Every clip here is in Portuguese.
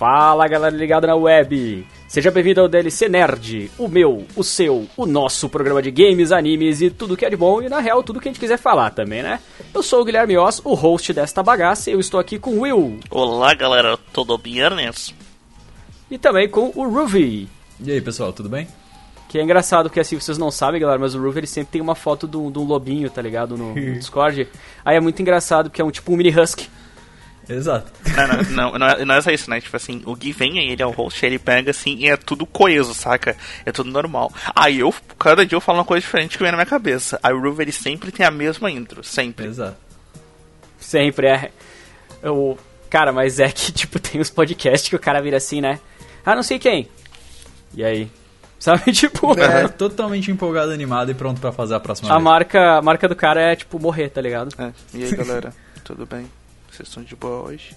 Fala galera ligada na web! Seja bem-vindo ao DLC Nerd, o meu, o seu, o nosso programa de games, animes e tudo que é de bom e na real tudo que a gente quiser falar também, né? Eu sou o Guilherme Oz, o host desta bagaça e eu estou aqui com o Will. Olá galera, tudo bem? E também com o Ruby. E aí pessoal, tudo bem? Que é engraçado, que assim, vocês não sabem, galera, mas o Ruby ele sempre tem uma foto de um lobinho, tá ligado? No, no Discord. Aí é muito engraçado, porque é um tipo um mini husky. Exato. Não, não, não, não, é, não é só isso, né? Tipo assim, o Gui vem aí, ele é o host, ele pega assim e é tudo coeso, saca? É tudo normal. Aí eu, cada dia eu falo uma coisa diferente que vem na minha cabeça. Aí o Ruby ele sempre tem a mesma intro, sempre. Exato. Sempre, é. Eu, cara, mas é que, tipo, tem uns podcasts que o cara vira assim, né? Ah, não sei quem. E aí? Sabe, tipo... É, totalmente empolgado, animado e pronto para fazer a próxima a vez. Marca, a marca do cara é, tipo, morrer, tá ligado? É. E aí, galera? tudo bem? Vocês estão de boa hoje?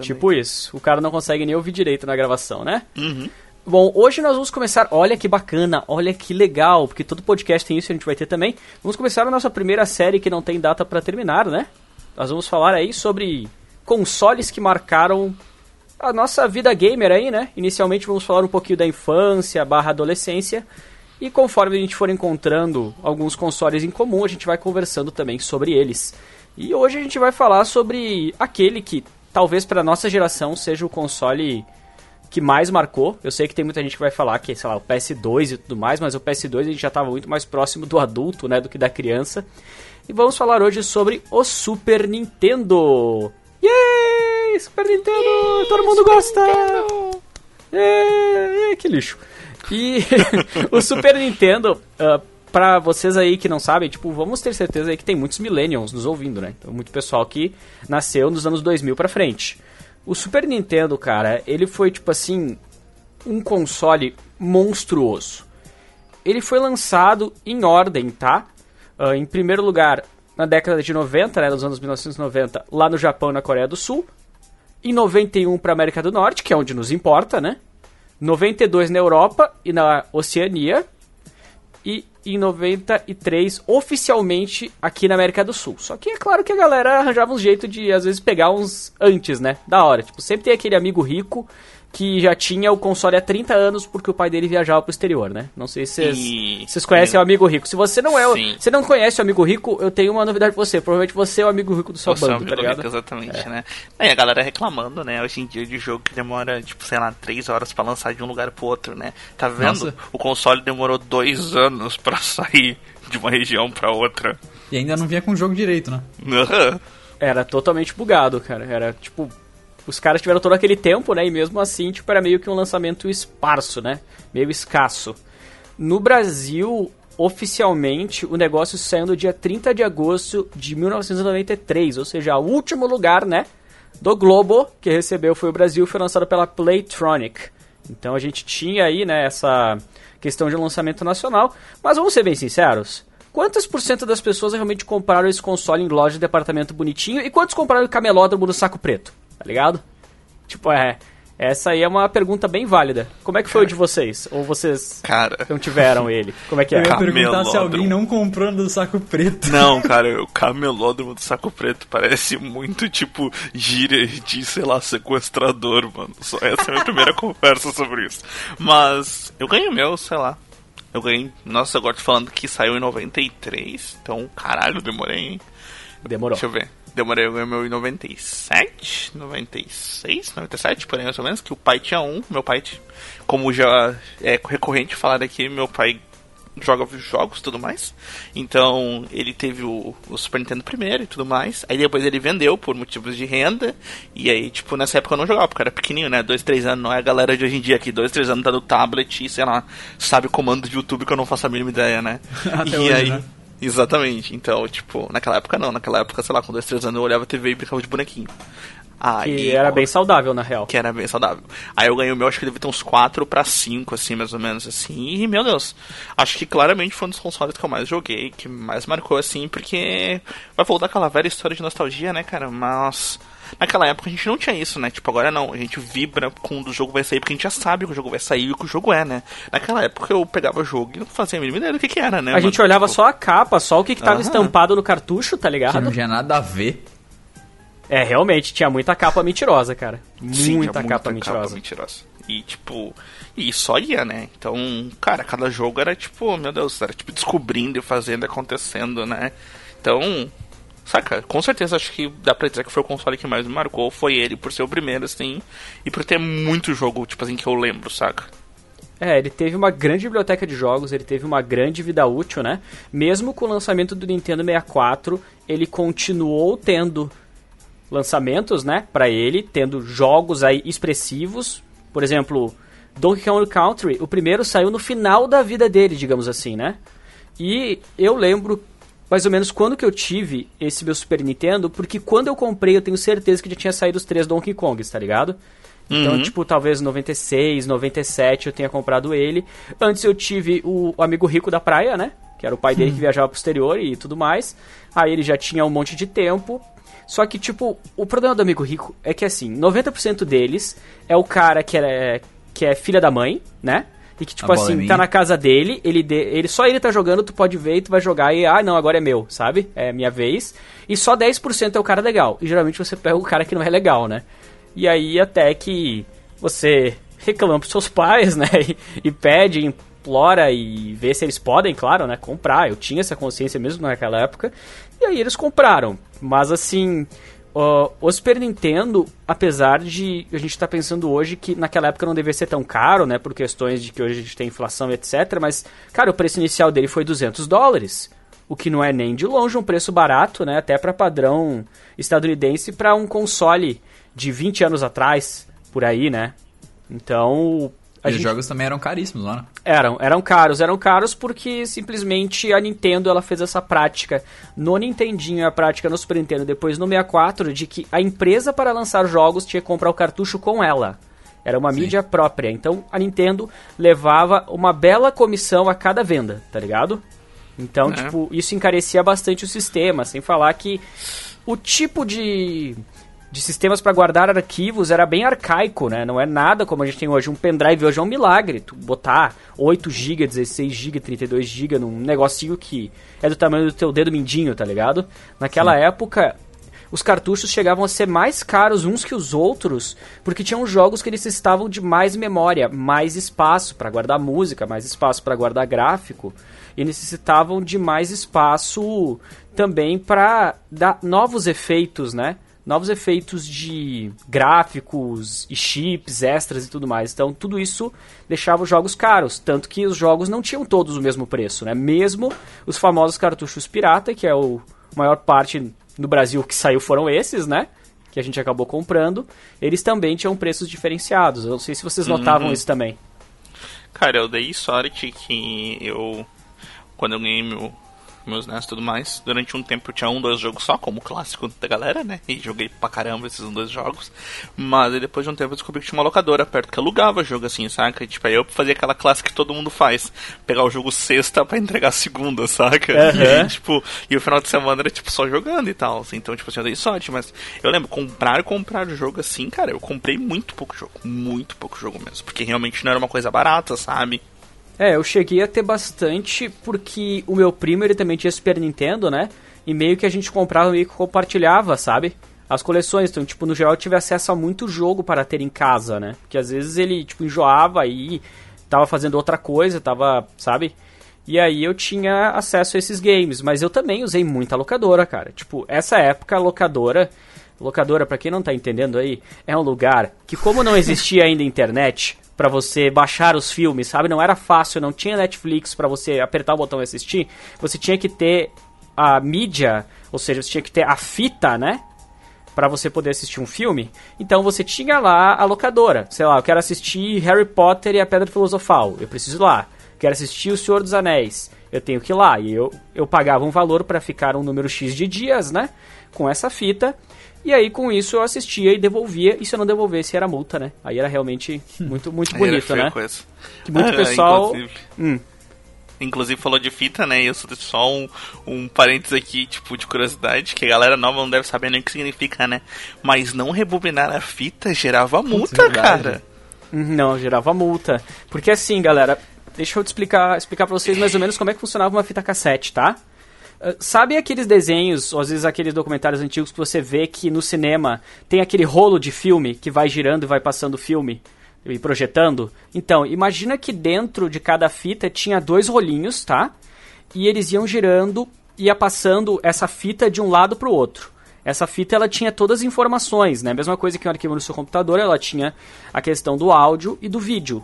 Tipo isso. O cara não consegue nem ouvir direito na gravação, né? Uhum. Bom, hoje nós vamos começar. Olha que bacana, olha que legal, porque todo podcast tem isso e a gente vai ter também. Vamos começar a nossa primeira série que não tem data para terminar, né? Nós vamos falar aí sobre consoles que marcaram a nossa vida gamer aí, né? Inicialmente vamos falar um pouquinho da infância barra adolescência. E conforme a gente for encontrando alguns consoles em comum, a gente vai conversando também sobre eles. E hoje a gente vai falar sobre aquele que talvez para nossa geração seja o console que mais marcou. Eu sei que tem muita gente que vai falar que, sei lá, o PS2 e tudo mais, mas o PS2 a gente já estava muito mais próximo do adulto, né, do que da criança. E vamos falar hoje sobre o Super Nintendo. Yay! Super Nintendo! Yay, Todo mundo gosta! Yay, que lixo! E o Super Nintendo, uh, para vocês aí que não sabem, tipo, vamos ter certeza aí que tem muitos millennials nos ouvindo, né? Então, muito pessoal que nasceu nos anos 2000 para frente. O Super Nintendo, cara, ele foi tipo assim um console monstruoso. Ele foi lançado em ordem, tá? Uh, em primeiro lugar, na década de 90, né, nos anos 1990, lá no Japão na Coreia do Sul. Em 91 para América do Norte, que é onde nos importa, né? 92 na Europa e na Oceania. Em 93 oficialmente aqui na América do Sul. Só que é claro que a galera arranjava um jeito de às vezes pegar uns antes, né? Da hora. Tipo, sempre tem aquele amigo rico que já tinha o console há 30 anos porque o pai dele viajava pro exterior, né? Não sei se vocês, e... conhecem o amigo rico. Se você não é, o, você não conhece o amigo rico, eu tenho uma novidade pra você. Provavelmente você é o amigo rico do seu você bando, é o tá ligado? Rico, exatamente, é. né? Aí a galera reclamando, né? Hoje em dia de jogo que demora, tipo, sei lá, 3 horas para lançar de um lugar pro outro, né? Tá vendo? Nossa. O console demorou 2 anos para sair de uma região para outra. E ainda não vinha com o jogo direito, né? Era totalmente bugado, cara. Era tipo os caras tiveram todo aquele tempo, né? E mesmo assim, tipo, era meio que um lançamento esparso, né? Meio escasso. No Brasil, oficialmente, o negócio saiu no dia 30 de agosto de 1993, ou seja, o último lugar, né? Do Globo que recebeu foi o Brasil, foi lançado pela Playtronic. Então a gente tinha aí, né, essa questão de lançamento nacional. Mas vamos ser bem sinceros, Quantas por cento das pessoas realmente compraram esse console em loja de departamento bonitinho e quantos compraram o camelódromo no saco preto? Tá ligado? Tipo, é. Essa aí é uma pergunta bem válida. Como é que foi cara, o de vocês? Ou vocês cara, não tiveram ele? Como é que é? Eu ia perguntar se alguém não comprou do saco preto. Não, cara, o camelódromo do saco preto parece muito tipo gíria de, sei lá, sequestrador, mano. Só essa é a minha primeira conversa sobre isso. Mas eu ganhei o meu, sei lá. Eu ganhei. Nossa, agora tô falando que saiu em 93. Então, caralho, demorei, hein? Demorou. Deixa eu ver demorei o meu em 97, 96, 97, porém mais ou menos, que o pai tinha um, meu pai, como já é recorrente falar aqui, meu pai joga jogos e tudo mais. Então ele teve o, o, Super Nintendo primeiro e tudo mais. Aí depois ele vendeu por motivos de renda. E aí, tipo, nessa época eu não jogava, porque era pequenininho, né? Dois, três anos, não é a galera de hoje em dia que dois, três anos tá no tablet e, sei lá, sabe comando de YouTube que eu não faço a mínima ideia, né? Até e hoje, aí. Né? Exatamente. Então, tipo, naquela época não. Naquela época, sei lá, com dois, três anos eu olhava a TV e brincava de bonequinho. Aí, que era bem saudável, na real. Que era bem saudável. Aí eu ganhei o meu, acho que deve ter uns 4 para 5, assim, mais ou menos, assim. E, meu Deus, acho que claramente foi um dos consoles que eu mais joguei, que mais marcou, assim, porque vai voltar aquela velha história de nostalgia, né, cara? Mas Naquela época a gente não tinha isso, né? Tipo, agora não. A gente vibra quando o jogo vai sair, porque a gente já sabe que o jogo vai sair e o que o jogo é, né? Naquela época eu pegava o jogo e não fazia a mínima ideia do que, que era, né? A mano? gente olhava tipo... só a capa, só o que, que tava estampado no cartucho, tá ligado? Que não tinha nada a ver. É, realmente, tinha muita capa mentirosa, cara. Muita, Sim, tinha capa, muita mentirosa. capa mentirosa. E tipo, e só ia, né? Então, cara, cada jogo era tipo, meu Deus, era tipo descobrindo e fazendo, acontecendo, né? Então, saca, com certeza acho que dá pra dizer que foi o console que mais me marcou, foi ele por ser o primeiro, assim, e por ter muito jogo, tipo assim, que eu lembro, saca? É, ele teve uma grande biblioteca de jogos, ele teve uma grande vida útil, né? Mesmo com o lançamento do Nintendo 64, ele continuou tendo lançamentos, né, para ele, tendo jogos aí expressivos. Por exemplo, Donkey Kong Country, o primeiro saiu no final da vida dele, digamos assim, né? E eu lembro mais ou menos quando que eu tive esse meu Super Nintendo, porque quando eu comprei eu tenho certeza que já tinha saído os três Donkey Kongs, tá ligado? Então, Uhum. tipo, talvez 96, 97 eu tenha comprado ele. Antes eu tive o, amigo rico da praia, né? Que era o pai dele que viajava pro exterior e tudo mais. Aí ele já tinha um monte de tempo. Só que, tipo, o problema do amigo rico é que, assim, 90% deles é o cara que é, que é filha da mãe, né? E que, tipo é assim, minha. tá na casa dele, ele, de, ele só ele tá jogando, tu pode ver e tu vai jogar e, ah, não, agora é meu, sabe? É minha vez. E só 10% é o cara legal. E geralmente você pega o cara que não é legal, né? E aí até que você reclama pros seus pais, né? E, e pede, implora e vê se eles podem, claro, né? Comprar. Eu tinha essa consciência mesmo naquela época. E aí eles compraram. Mas assim, ó, o Super Nintendo, apesar de a gente estar pensando hoje que naquela época não devia ser tão caro, né? Por questões de que hoje a gente tem inflação, etc. Mas, cara, o preço inicial dele foi 200 dólares. O que não é nem de longe um preço barato, né? Até para padrão estadunidense para um console de 20 anos atrás, por aí, né? Então, a E os gente- jogos também eram caríssimos lá, né? eram, eram caros, eram caros porque simplesmente a Nintendo ela fez essa prática no Nintendinho, a prática no Super Nintendo, depois no 64, de que a empresa para lançar jogos tinha que comprar o cartucho com ela. Era uma Sim. mídia própria. Então a Nintendo levava uma bela comissão a cada venda, tá ligado? Então, É. tipo, isso encarecia bastante o sistema, sem falar que o tipo de, de sistemas para guardar arquivos era bem arcaico, né? Não é nada como a gente tem hoje. Um pendrive hoje é um milagre. Tu botar 8 GB, 16 GB, 32 GB num negocinho que é do tamanho do teu dedo mindinho, tá ligado? Naquela época, os cartuchos chegavam a ser mais caros uns que os outros, porque tinham jogos que necessitavam de mais memória, mais espaço para guardar música, mais espaço para guardar gráfico, e necessitavam de mais espaço também para dar novos efeitos, né? Novos efeitos de gráficos e chips extras e tudo mais. Então, tudo isso deixava os jogos caros. Tanto que os jogos não tinham todos o mesmo preço, né? Mesmo os famosos cartuchos pirata, que é o maior parte no Brasil que saiu foram esses, né? Que a gente acabou comprando. Eles também tinham preços diferenciados. Eu não sei se vocês notavam isso também. Cara, eu dei sorte que eu. Quando eu ganhei meu, meus NES e tudo mais, durante um tempo eu tinha um, dois jogos só, como clássico da galera, né? E joguei pra caramba esses um, dois jogos. Mas aí depois de um tempo eu descobri que tinha uma locadora perto que alugava jogo assim, saca? E, tipo, aí eu fazia aquela classe que todo mundo faz: pegar o jogo sexta pra entregar segunda, saca? Aham. E aí, tipo, e o final de semana era tipo só jogando e tal. assim. Então, tipo assim, eu dei sorte, mas eu lembro, comprar comprar jogo assim, cara, eu comprei muito pouco jogo. Muito pouco jogo mesmo. Porque realmente não era uma coisa barata, sabe? É, eu cheguei a ter bastante porque o meu primo ele também tinha Super Nintendo, né? E meio que a gente comprava, que compartilhava, sabe? As coleções. Então, tipo, no geral eu tive acesso a muito jogo para ter em casa, né? Porque às vezes ele, tipo, enjoava e tava fazendo outra coisa, tava, sabe? E aí eu tinha acesso a esses games. Mas eu também usei muita locadora, cara. Tipo, essa época a locadora. Locadora, pra quem não tá entendendo aí, é um lugar que, como não existia ainda internet pra você baixar os filmes, sabe? Não era fácil, não tinha Netflix pra você apertar o botão e assistir. Você tinha que ter a mídia, ou seja, você tinha que ter a fita, né? Pra você poder assistir um filme. Então você tinha lá a locadora. Sei lá, eu quero assistir Harry Potter e a Pedra Filosofal. Eu preciso ir lá. Quero assistir O Senhor dos Anéis. Eu tenho que ir lá. E eu, eu pagava um valor pra ficar um número X de dias, né? Com essa fita. E aí, com isso, eu assistia e devolvia. E se eu não devolvesse, era multa, né? Aí era realmente muito, muito era bonito, né? coisa. Que muito Ah, pessoal. Inclusive, Hum. inclusive falou de fita, né? E eu só só um, um parênteses aqui, tipo, de curiosidade, que a galera nova não deve saber nem o que significa, né? Mas não rebobinar a fita gerava multa, verdade. cara. Não, gerava multa. Porque assim, galera, deixa eu te explicar, explicar pra vocês mais ou menos como é que funcionava uma fita cassete, tá? Uh, sabe aqueles desenhos, ou às vezes aqueles documentários antigos que você vê que no cinema tem aquele rolo de filme que vai girando e vai passando o filme e projetando? Então, imagina que dentro de cada fita tinha dois rolinhos, tá? E eles iam girando, ia passando essa fita de um lado para o outro. Essa fita ela tinha todas as informações, né? Mesma coisa que um arquivo no seu computador, ela tinha a questão do áudio e do vídeo.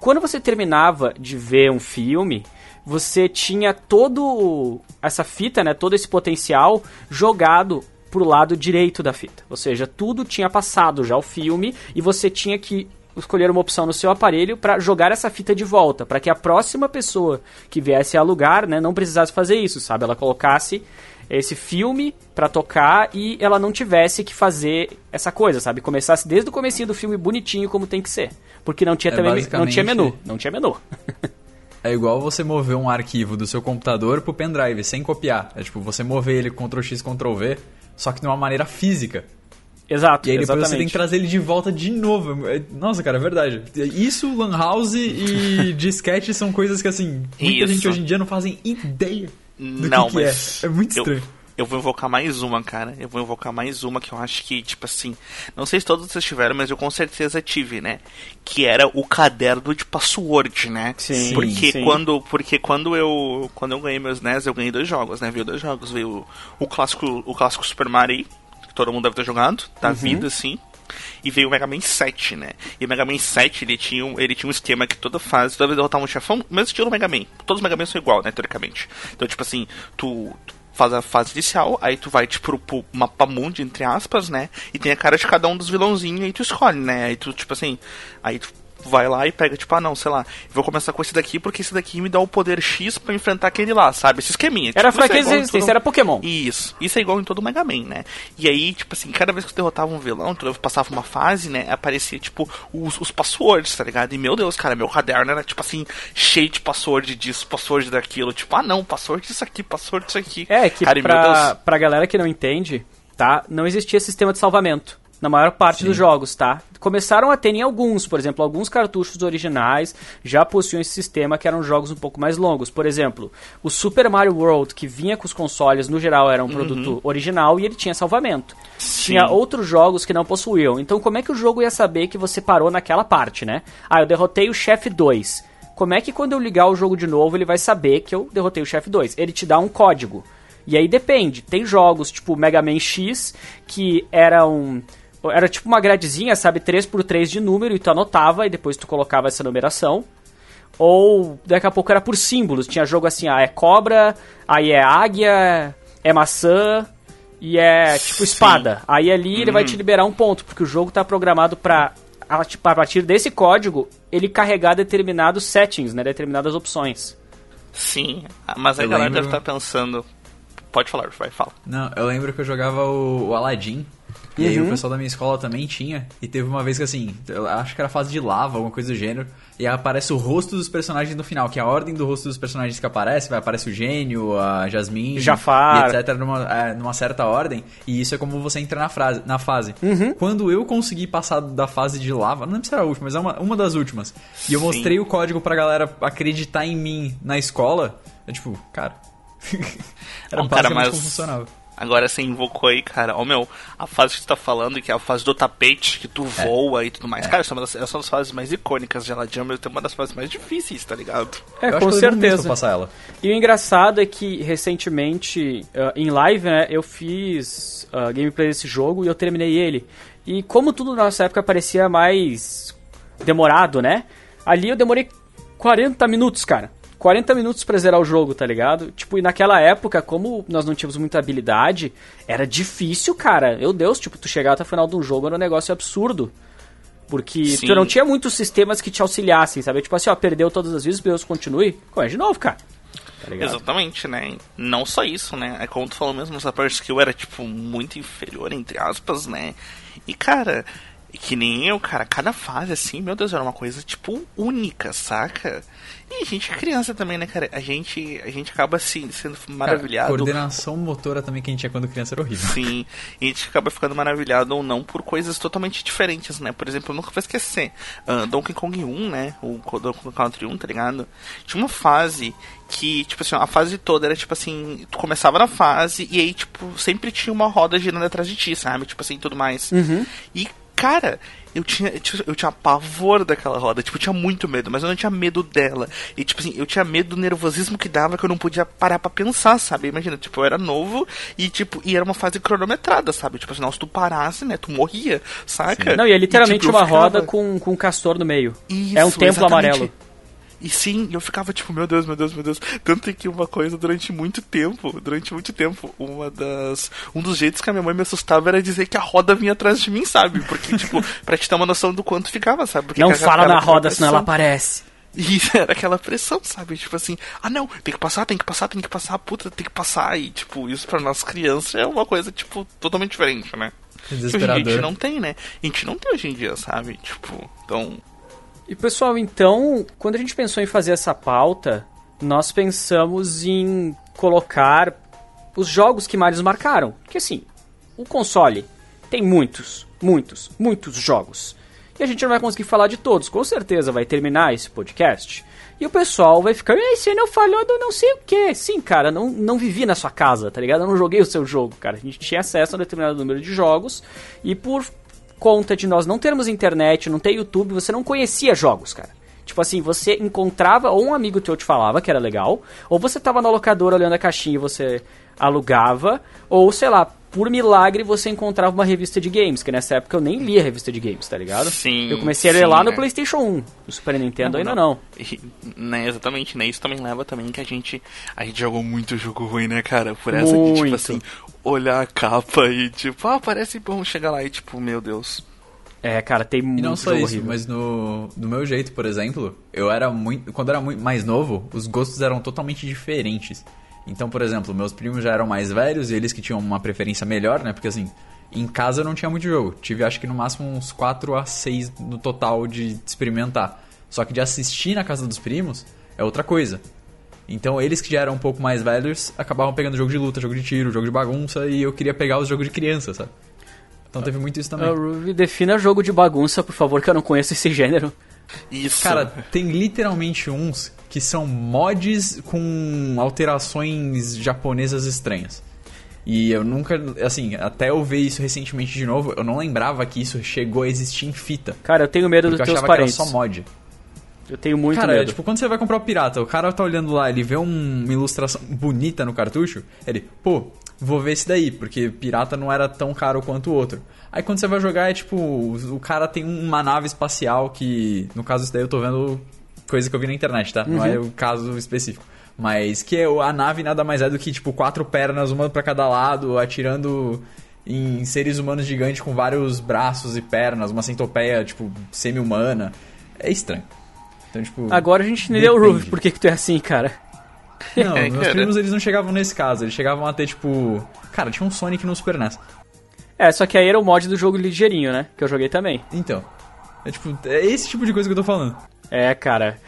Quando você terminava de ver um filme, você tinha todo essa fita, né, todo esse potencial jogado pro lado direito da fita. Ou seja, tudo tinha passado já o filme e você tinha que escolher uma opção no seu aparelho para jogar essa fita de volta, para que a próxima pessoa que viesse a alugar, né, não precisasse fazer isso, sabe? Ela colocasse esse filme para tocar e ela não tivesse que fazer essa coisa, sabe? Começasse desde o comecinho do filme bonitinho como tem que ser, porque não tinha é também não tinha menu, não tinha menu. É igual você mover um arquivo do seu computador pro pendrive sem copiar. É tipo, você mover ele Ctrl X, Ctrl V, só que de uma maneira física. Exato. E aí depois exatamente. você tem que trazer ele de volta de novo. É, nossa, cara, é verdade. Isso, Lan House e disquete são coisas que, assim, muita Isso. gente hoje em dia não fazem ideia do não, que, que é. É muito estranho. Eu eu vou invocar mais uma, cara. Eu vou invocar mais uma que eu acho que, tipo assim. Não sei se todos vocês tiveram, mas eu com certeza tive, né? Que era o caderno de password, né? Sim. Porque sim. quando. Porque quando eu. Quando eu ganhei meus NES, eu ganhei dois jogos, né? Veio dois jogos. Veio o, o clássico. O clássico Super Mario, que todo mundo deve ter jogado, da uhum. vida, assim e veio o Mega Man 7, né? E o Mega Man 7, ele tinha um, ele tinha um esquema que toda fase, toda vez derrotar um chefão, mesmo estilo Mega Man. Todos os Mega Man são igual, né, teoricamente. Então, tipo assim, tu, tu faz a fase inicial, aí tu vai, tipo, pro mapa mundo, entre aspas, né? E tem a cara de cada um dos vilãozinhos, aí tu escolhe, né? Aí tu, tipo assim, aí tu vai lá e pega, tipo, ah não, sei lá, vou começar com esse daqui porque esse daqui me dá o poder X para enfrentar aquele lá, sabe? Esse esqueminha. Era tipo, fraqueza é todo... era Pokémon. Isso. Isso é igual em todo Mega Man, né? E aí, tipo assim, cada vez que tu derrotava um vilão, tu passava uma fase, né? Aparecia, tipo, os, os passwords, tá ligado? E meu Deus, cara, meu caderno era, tipo assim, cheio de password disso, password daquilo. Tipo, ah não, password disso aqui, password disso aqui. É, que cara, pra, pra galera que não entende, tá? Não existia sistema de salvamento na maior parte Sim. dos jogos, tá? Começaram a ter em alguns, por exemplo, alguns cartuchos originais já possuíam esse sistema que eram jogos um pouco mais longos. Por exemplo, o Super Mario World, que vinha com os consoles, no geral era um uhum. produto original e ele tinha salvamento. Sim. Tinha outros jogos que não possuíam. Então, como é que o jogo ia saber que você parou naquela parte, né? Ah, eu derrotei o chefe 2. Como é que quando eu ligar o jogo de novo ele vai saber que eu derrotei o chefe 2? Ele te dá um código. E aí depende. Tem jogos tipo Mega Man X que eram era tipo uma gradezinha, sabe? 3 por 3 de número e tu anotava e depois tu colocava essa numeração. Ou daqui a pouco era por símbolos. Tinha jogo assim, ah, é cobra, aí é águia, é maçã e é tipo espada. Aí ali uhum. ele vai te uhum. liberar um ponto, porque o jogo tá programado pra a partir desse código, ele carregar determinados settings, né? Determinadas opções. Sim, mas a eu galera lembro... deve estar tá pensando. Pode falar, vai, fala. Não, eu lembro que eu jogava o, o Aladdin e uhum. aí o uhum. pessoal da minha escola também tinha. E teve uma vez que assim, eu acho que era fase de lava, alguma coisa do gênero. E aí aparece o rosto dos personagens no final, que é a ordem do rosto dos personagens que aparece, vai aparece o gênio, a Jasmine, Jafar, etc, numa, é, numa certa ordem. E isso é como você entra na, frase, na fase. Uhum. Quando eu consegui passar da fase de lava, não lembro se era a última, mas é uma, uma das últimas. E eu Sim. mostrei o código pra galera acreditar em mim na escola. É tipo, cara. era Bom, cara, mas... como funcionava. Agora você invocou aí, cara. Ó, oh, meu, a fase que tu tá falando, que é a fase do tapete, que tu é. voa e tudo mais. É. Cara, essa é, uma das, essa é uma das fases mais icônicas de Ela Jump, é uma das fases mais difíceis, tá ligado? É, eu com certeza. Passar ela. E o engraçado é que, recentemente, uh, em live, né, eu fiz uh, gameplay desse jogo e eu terminei ele. E como tudo na nossa época parecia mais demorado, né? Ali eu demorei 40 minutos, cara. 40 minutos pra zerar o jogo, tá ligado? Tipo, e naquela época, como nós não tínhamos muita habilidade, era difícil, cara. Meu Deus, tipo, tu chegar até o final de um jogo era um negócio absurdo. Porque Sim. tu não tinha muitos sistemas que te auxiliassem, sabe? Tipo assim, ó, perdeu todas as vezes, Deus continue, começa de novo, cara. Tá Exatamente, né? Não só isso, né? É como tu falou mesmo, essa parte skill era, tipo, muito inferior, entre aspas, né? E, cara, que nem eu, cara, cada fase, assim, meu Deus, era uma coisa, tipo, única, saca? E a gente é criança também, né, cara? A gente, a gente acaba, assim, sendo maravilhado. Cara, coordenação motora também que a gente tinha quando criança era horrível. Sim, e a gente acaba ficando maravilhado ou não por coisas totalmente diferentes, né? Por exemplo, eu nunca vou esquecer, uh, Donkey Kong 1, né? O Donkey Kong Country 1, tá ligado? Tinha uma fase que, tipo assim, a fase toda era tipo assim, tu começava na fase e aí, tipo, sempre tinha uma roda girando atrás de ti, sabe? Tipo assim, tudo mais. Uhum. E, cara, eu tinha, eu tinha pavor daquela roda. Tipo, eu tinha muito medo, mas eu não tinha medo dela. E, tipo assim, eu tinha medo do nervosismo que dava que eu não podia parar pra pensar, sabe? Imagina, tipo, eu era novo e, tipo, e era uma fase cronometrada, sabe? Tipo assim, não, se tu parasse, né, tu morria, saca? Sim. Não, e é literalmente e, tipo, uma ficava... roda com, com um castor no meio. Isso, é um templo exatamente. amarelo. E sim, eu ficava tipo, meu Deus, meu Deus, meu Deus. Tanto que uma coisa durante muito tempo, durante muito tempo, uma das. Um dos jeitos que a minha mãe me assustava era dizer que a roda vinha atrás de mim, sabe? Porque, tipo, pra te ter uma noção do quanto ficava, sabe? Porque não fala na roda, senão ela aparece. E era aquela pressão, sabe? Tipo assim, ah não, tem que passar, tem que passar, tem que passar, puta, tem que passar. E, tipo, isso pra nós crianças é uma coisa, tipo, totalmente diferente, né? Desesperador. a gente não tem, né? A gente não tem hoje em dia, sabe? Tipo, então e pessoal, então, quando a gente pensou em fazer essa pauta, nós pensamos em colocar os jogos que mais nos marcaram. Porque assim, o console tem muitos, muitos, muitos jogos. E a gente não vai conseguir falar de todos. Com certeza vai terminar esse podcast. E o pessoal vai ficar, e você não falou do não sei o que. Sim, cara, não, não vivi na sua casa, tá ligado? Eu não joguei o seu jogo, cara. A gente tinha acesso a um determinado número de jogos. E por conta de nós não termos internet, não ter YouTube, você não conhecia jogos, cara. Tipo assim, você encontrava, ou um amigo teu te falava que era legal, ou você tava na locadora olhando a caixinha e você alugava, ou sei lá, por milagre você encontrava uma revista de games, que nessa época eu nem lia revista de games, tá ligado? Sim. Eu comecei a ler sim, lá no é. PlayStation 1. No Super Nintendo não, ainda não. não. né, exatamente, né? Isso também leva também que a gente a gente jogou muito jogo ruim, né, cara? Por essa muito. de tipo assim, olhar a capa e tipo, ah, parece bom chegar lá e tipo, meu Deus. É, cara, tem muito E não só isso, horrível. mas no, do meu jeito, por exemplo, eu era muito. Quando eu era muito mais novo, os gostos eram totalmente diferentes. Então, por exemplo, meus primos já eram mais velhos e eles que tinham uma preferência melhor, né? Porque assim, em casa não tinha muito jogo. Tive acho que no máximo uns 4 a 6 no total de experimentar. Só que de assistir na casa dos primos é outra coisa. Então eles que já eram um pouco mais velhos acabavam pegando jogo de luta, jogo de tiro, jogo de bagunça e eu queria pegar os jogos de criança, sabe? Então teve muito isso também. Uh, Ruby, defina jogo de bagunça, por favor, que eu não conheço esse gênero. Isso. Cara, tem literalmente uns que são mods com alterações japonesas estranhas. E eu nunca, assim, até eu ver isso recentemente de novo, eu não lembrava que isso chegou a existir em fita. Cara, eu tenho medo dos teus parentes. Que era só mod. Eu tenho muito cara, medo. tipo, quando você vai comprar o pirata, o cara tá olhando lá, ele vê um, uma ilustração bonita no cartucho, ele, pô, vou ver esse daí, porque pirata não era tão caro quanto o outro. Aí quando você vai jogar é tipo, o cara tem uma nave espacial que, no caso isso daí eu tô vendo coisa que eu vi na internet, tá? Uhum. Não é o caso específico. Mas que é, a nave nada mais é do que, tipo, quatro pernas, uma para cada lado, atirando em seres humanos gigantes com vários braços e pernas, uma centopeia, tipo, semi-humana. É estranho. Então, tipo. Agora a gente entendeu, Ruby, por que, que tu é assim, cara. Não, meus primos eles não chegavam nesse caso, eles chegavam a ter, tipo. Cara, tinha um Sonic no Super NES. É, só que aí era o mod do jogo ligeirinho, né? Que eu joguei também. Então. É tipo, é esse tipo de coisa que eu tô falando. É, cara.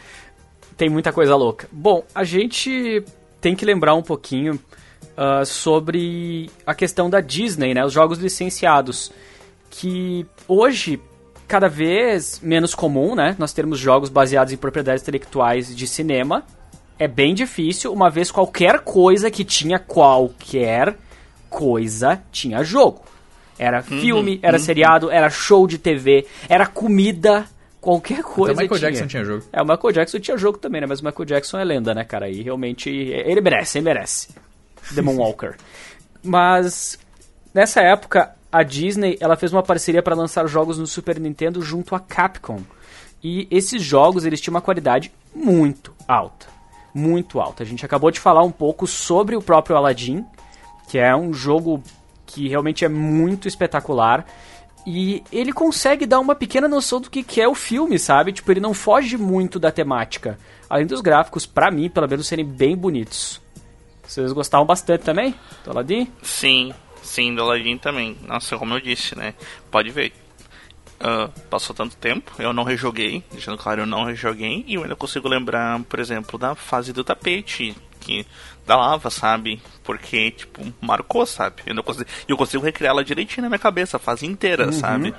Tem muita coisa louca. Bom, a gente tem que lembrar um pouquinho uh, sobre a questão da Disney, né? Os jogos licenciados. Que hoje, cada vez menos comum, né? Nós termos jogos baseados em propriedades intelectuais de cinema. É bem difícil, uma vez qualquer coisa que tinha qualquer coisa tinha jogo. Era uhum, filme, era uhum. seriado, era show de TV, era comida, qualquer coisa. Até o Michael tinha. Jackson tinha jogo. É, o Michael Jackson tinha jogo também, né? Mas o Michael Jackson é lenda, né, cara? E realmente. Ele merece, ele merece. Demon Walker. Mas nessa época, a Disney ela fez uma parceria para lançar jogos no Super Nintendo junto à Capcom. E esses jogos eles tinham uma qualidade muito alta. Muito alta. A gente acabou de falar um pouco sobre o próprio Aladdin, que é um jogo que realmente é muito espetacular. E ele consegue dar uma pequena noção do que, que é o filme, sabe? Tipo, ele não foge muito da temática. Além dos gráficos, para mim, pelo menos, serem bem bonitos. Vocês gostavam bastante também do Aladdin? Sim, sim, do Aladdin também. Nossa, como eu disse, né? Pode ver. Uh, passou tanto tempo, eu não rejoguei, deixando claro, eu não rejoguei, e eu ainda consigo lembrar, por exemplo, da fase do tapete, que da lava, sabe? Porque, tipo, marcou, sabe? Eu, não consigo, eu consigo recriá-la direitinho na minha cabeça, a fase inteira, uhum. sabe?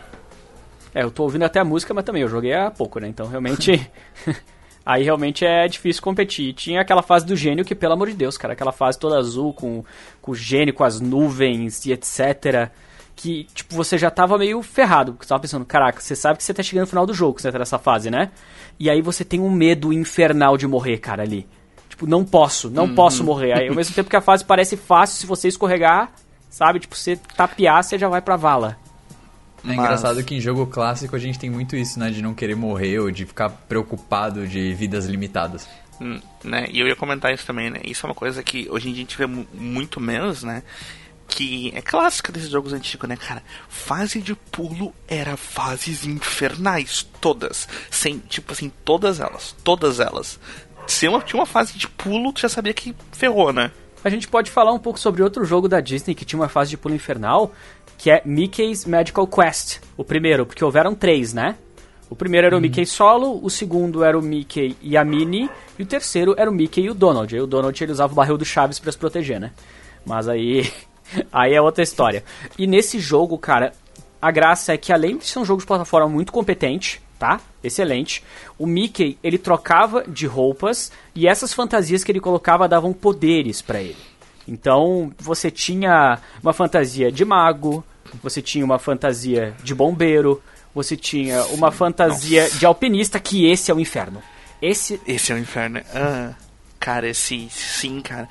É, eu tô ouvindo até a música, mas também eu joguei há pouco, né? Então realmente. aí realmente é difícil competir. Tinha aquela fase do gênio que, pelo amor de Deus, cara, aquela fase toda azul com, com o gênio, com as nuvens e etc. Que, tipo, você já tava meio ferrado. Porque você tava pensando, caraca, você sabe que você tá chegando no final do jogo, você tá nessa fase, né? E aí você tem um medo infernal de morrer, cara, ali. Tipo, não posso, não uhum. posso morrer. Aí, ao mesmo tempo que a fase parece fácil, se você escorregar, sabe? Tipo, você tapear, você já vai pra vala. É Mas... engraçado que em jogo clássico a gente tem muito isso, né? De não querer morrer ou de ficar preocupado de vidas limitadas. Hum, né? E eu ia comentar isso também, né? Isso é uma coisa que hoje em dia a gente vê muito menos, né? Que é clássica desses jogos antigos, né, cara? Fase de pulo era fases infernais, todas. Sem, tipo assim, todas elas. Todas elas. Se uma, tinha uma fase de pulo, tu já sabia que ferrou, né? A gente pode falar um pouco sobre outro jogo da Disney que tinha uma fase de pulo infernal, que é Mickey's Magical Quest, o primeiro, porque houveram três, né? O primeiro era o uhum. Mickey solo, o segundo era o Mickey e a Minnie, e o terceiro era o Mickey e o Donald. Aí o Donald ele usava o barril do Chaves para se proteger, né? Mas aí aí é outra história. E nesse jogo, cara, a graça é que além de ser um jogo de plataforma muito competente, tá? Excelente. O Mickey, ele trocava de roupas e essas fantasias que ele colocava davam poderes para ele. Então, você tinha uma fantasia de mago, você tinha uma fantasia de bombeiro, você tinha uma fantasia Nossa. de alpinista, que esse é o inferno. Esse, esse é o inferno. Ah. Cara, esse. Sim, cara.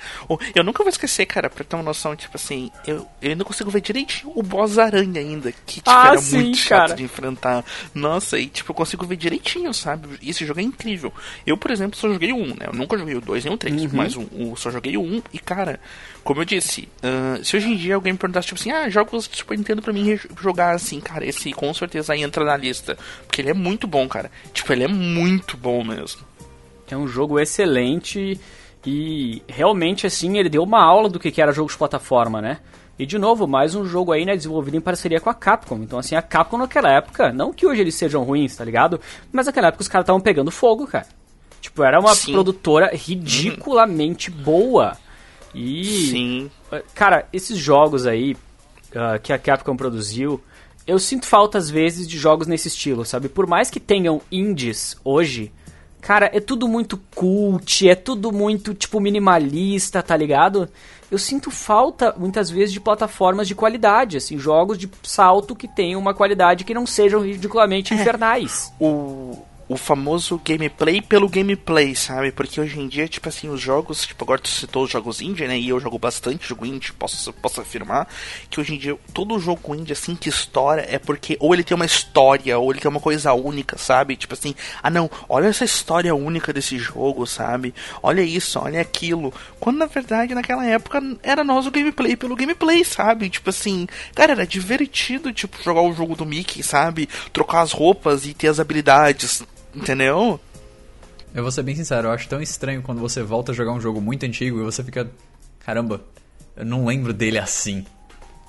Eu nunca vou esquecer, cara, pra ter uma noção, tipo assim, eu, eu ainda consigo ver direitinho o boss aranha ainda. Que tipo, ah, era sim, muito chato cara. de enfrentar. Nossa, e tipo, eu consigo ver direitinho, sabe? E esse jogo é incrível. Eu, por exemplo, só joguei o 1, né? Eu nunca joguei o 2 nem o 3, uhum. mas o, o, só joguei o 1 e, cara, como eu disse, uh, se hoje em dia alguém me perguntasse, tipo assim, ah, jogos de Super Nintendo pra mim jogar assim, cara, esse com certeza aí entra na lista. Porque ele é muito bom, cara. Tipo, ele é muito bom mesmo. É um jogo excelente e realmente assim ele deu uma aula do que era jogo de plataforma, né? E de novo, mais um jogo aí, né, desenvolvido em parceria com a Capcom. Então, assim, a Capcom naquela época, não que hoje eles sejam ruins, tá ligado? Mas naquela época os caras estavam pegando fogo, cara. Tipo, era uma Sim. produtora ridiculamente uhum. boa. E. Sim. Cara, esses jogos aí uh, que a Capcom produziu, eu sinto falta às vezes de jogos nesse estilo, sabe? Por mais que tenham indies hoje, Cara, é tudo muito cult, é tudo muito, tipo, minimalista, tá ligado? Eu sinto falta, muitas vezes, de plataformas de qualidade, assim, jogos de salto que tenham uma qualidade que não sejam ridiculamente é. infernais. O, o famoso gameplay pelo gameplay, sabe? Porque hoje em dia, tipo assim, os jogos, tipo, agora tu citou os jogos indie, né? E eu jogo bastante jogo indie, posso, posso afirmar que hoje em dia todo jogo indie, assim, que estoura é porque ou ele tem uma história, ou ele tem uma coisa única, sabe? Tipo assim, ah não, olha essa história única desse jogo, sabe? Olha isso, olha aquilo. Quando na verdade, naquela época, era nós o gameplay pelo gameplay, sabe? Tipo assim, cara, era divertido, tipo, jogar o jogo do Mickey, sabe? Trocar as roupas e ter as habilidades Entendeu? Eu vou ser bem sincero, eu acho tão estranho quando você volta a jogar um jogo muito antigo e você fica. Caramba, eu não lembro dele assim.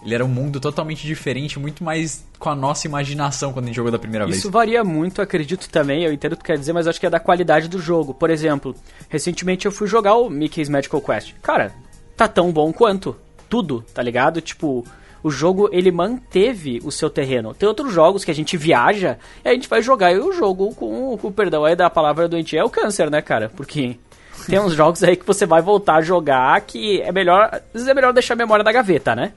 Ele era um mundo totalmente diferente, muito mais com a nossa imaginação quando a gente jogou da primeira Isso vez. Isso varia muito, acredito também, eu entendo o que tu quer dizer, mas acho que é da qualidade do jogo. Por exemplo, recentemente eu fui jogar o Mickey's Magical Quest. Cara, tá tão bom quanto. Tudo, tá ligado? Tipo, o jogo ele manteve o seu terreno. Tem outros jogos que a gente viaja e a gente vai jogar e o jogo com, com o perdão aí da palavra doente é o câncer, né, cara? Porque tem uns jogos aí que você vai voltar a jogar que é melhor, às vezes é melhor deixar a memória da gaveta, né?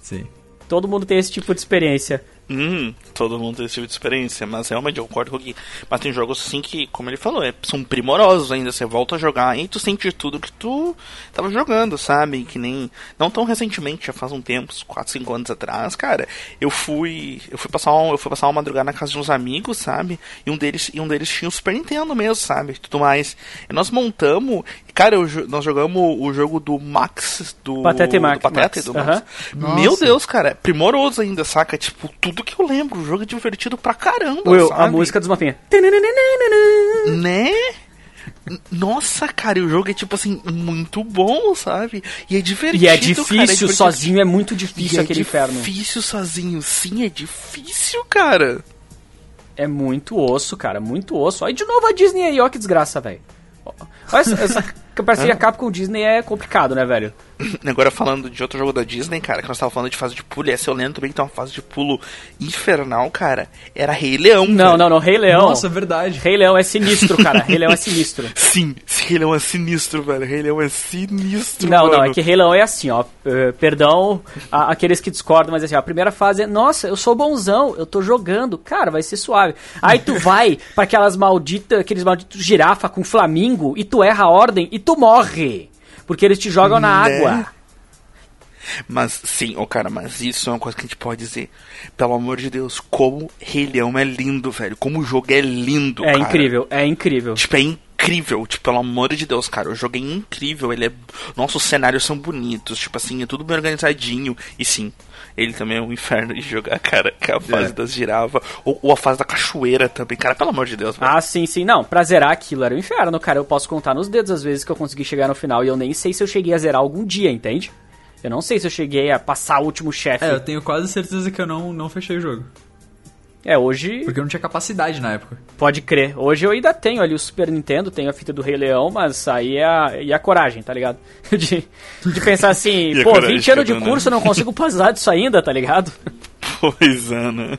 Sim. Todo mundo tem esse tipo de experiência. Hum, todo mundo tem esse tipo de experiência, mas realmente eu concordo com o Gui. Mas tem jogos assim que, como ele falou, é, são primorosos ainda. Você volta a jogar e tu sente tudo que tu tava jogando, sabe? Que nem. Não tão recentemente, já faz um tempo, 4, 5 anos atrás, cara. Eu fui. Eu fui passar um, eu fui passar uma madrugada na casa de uns amigos, sabe? E um deles, e um deles tinha o Super Nintendo mesmo, sabe? Tudo mais. E nós montamos. Cara, eu, nós jogamos o jogo do Max, do. Pateta e Max. Do Pateta Max. do Max. Uhum. Meu Deus, cara, primoroso ainda, saca? Tipo, tudo tudo que eu lembro. O jogo é divertido pra caramba, Will, sabe? a música dos mapinhas. Né? Nossa, cara, e o jogo é tipo assim, muito bom, sabe? E é divertido. E é cara, difícil, divertido. sozinho é muito E difícil é aquele inferno. difícil sozinho, sim, é difícil, cara. É muito osso, cara, muito osso. Aí de novo a Disney aí, ó que desgraça, velho. Olha essa, essa parceria Capcom Disney é complicado, né, velho? Agora falando de outro jogo da Disney, cara, que nós tava falando de fase de pulo, e essa eu lembro também que tem uma fase de pulo infernal, cara. Era Rei Leão. Não, velho. não, não, Rei Leão. Nossa, é verdade. Rei Leão é sinistro, cara. Rei Leão é sinistro. Sim, Rei Leão é sinistro, velho. Rei Leão é sinistro, Não, não, mano. é que Rei Leão é assim, ó. eh, perdão a- aqueles que discordam, mas assim, ó, a primeira fase é, nossa, eu sou bonzão, eu tô jogando, cara, vai ser suave. Aí tu vai pra aquelas malditas, aqueles malditos girafa com flamingo e tu erra a ordem e tu morre. Porque eles te jogam na Né? água. Mas sim, ô cara, mas isso é uma coisa que a gente pode dizer. Pelo amor de Deus, como Rei Leão é lindo, velho. Como o jogo é lindo, É cara. incrível, é incrível. Tipo, é incrível. Tipo, pelo amor de Deus, cara. O jogo é incrível. Ele é. Nossa, os cenários são bonitos. Tipo assim, é tudo bem organizadinho. E sim, ele também é um inferno de jogar, cara. Que é a fase É. das girafas. Ou, ou a fase da cachoeira também, cara. Pelo amor de Deus, velho. Ah, sim, sim. Não, pra zerar aquilo era um inferno, cara. Eu posso contar nos dedos as vezes que eu consegui chegar no final e eu nem sei se eu cheguei a zerar algum dia, entende? Eu não sei se eu cheguei a passar o último chefe. É, eu tenho quase certeza que eu não, não fechei o jogo. É, hoje Porque eu não tinha capacidade na época. pode crer. Hoje eu ainda tenho ali o Super Nintendo, tenho a fita do Rei Leão, mas aí é a, e a coragem, tá ligado? De, de pensar assim, pô, coragem, 20 anos de né? curso eu não consigo passar disso ainda, tá ligado? Pois é, né?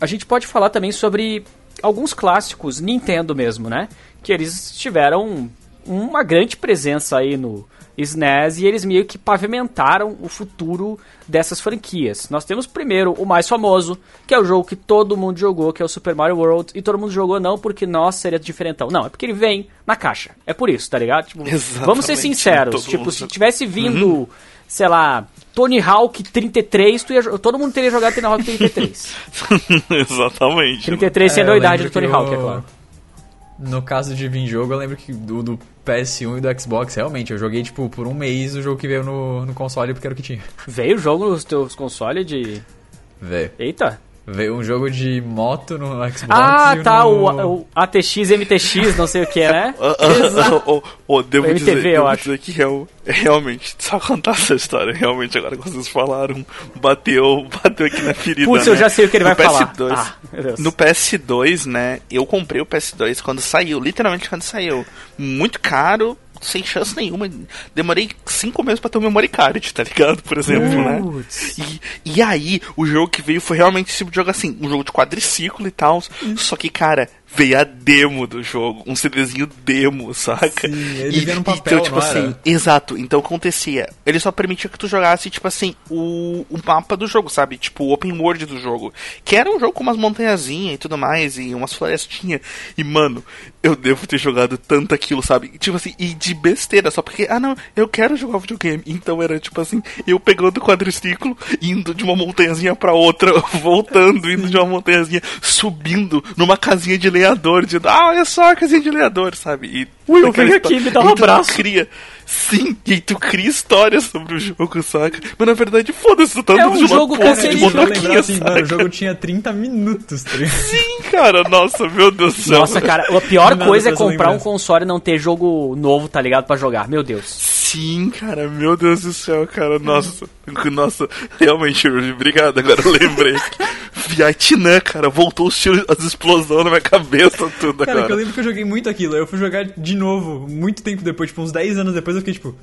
A gente pode falar também sobre alguns clássicos Nintendo mesmo, né? Que eles tiveram uma grande presença aí no SNES e eles meio que pavimentaram o futuro dessas franquias. Nós temos primeiro o mais famoso, que é o jogo que todo mundo jogou, que é o Super Mario World, e todo mundo jogou não porque nós seria diferentão, não, é porque ele vem na caixa. É por isso, tá ligado? Tipo, vamos ser sinceros, tipo, mundo- se tivesse vindo, sei lá, Tony Hawk 33, tu ia, todo mundo teria jogado Tony Hawk 33. Exatamente. 33 sendo É, a eu idade do Tony que Hawk, é eu- claro. No caso de vir jogo, eu lembro que do, do PS1 e do Xbox, realmente, eu joguei, tipo, por um mês o jogo que veio no, no console porque era o que tinha. Veio o jogo nos teus consoles de. Veio. Eita! Veio um jogo de moto no Xbox Ah, tá, no... o, o ATX, MTX, não sei o que, né? Ah, ah, oh, oh, devo O MTV, dizer, eu devo acho. dizer que real, realmente, só contar essa história, realmente, agora que vocês falaram, bateu, bateu aqui na ferida. Putz, né? eu já sei o que ele vai no falar. PS2, Ah, meu Deus. No PS2, né, eu comprei o PS2 quando saiu, literalmente quando saiu. Muito caro, sem chance nenhuma. Demorei cinco meses pra ter um memory card, tá ligado? Por exemplo, né? E, e aí, o jogo que veio foi realmente esse tipo de jogo assim, um jogo de quadriciclo e tal. Só que, cara, veio a demo do jogo, um CDzinho demo, saca? Sim, ele e, vinha no papel, então, tipo assim, exato. Então acontecia. Ele só permitia que tu jogasse, tipo assim, o, o mapa do jogo, sabe? Tipo, o open world do jogo. Que era um jogo com umas montanhazinhas e tudo mais, e umas florestinhas. E, mano, eu devo ter jogado tanto aquilo, sabe? Tipo assim, e de besteira, só porque, ah não, eu quero jogar videogame. Então era tipo assim, eu pegando o quadriciclo, indo de uma montanhazinha pra outra, voltando, indo de uma montanhazinha, subindo numa casinha de lenhador, dizendo, ah, olha só a casinha de lenhador, sabe? E Will, aquela vem aqui, me dá um e tu abraço. Cria, sim, e tu cria histórias sobre o jogo, saca? Mas na verdade, foda-se, tu tá É um de uma jogo ponte cancerígeno, de Eu motoquinha, assim, mano, o jogo tinha 30 minutos, tá ligado? Sim, cara, nossa, meu Deus do céu. Nossa, cara, a pior coisa é comprar um console e não ter jogo novo, tá ligado? Pra jogar. Meu Deus. Sim, cara, meu Deus do céu, cara, nossa, nossa, realmente, obrigado, agora eu lembrei. Vietnã, cara, voltou os tiros, as explosões na minha cabeça, tudo Cara, que eu lembro que eu joguei muito aquilo. Eu fui jogar de novo, muito tempo depois, tipo, uns 10 anos depois, eu fiquei tipo.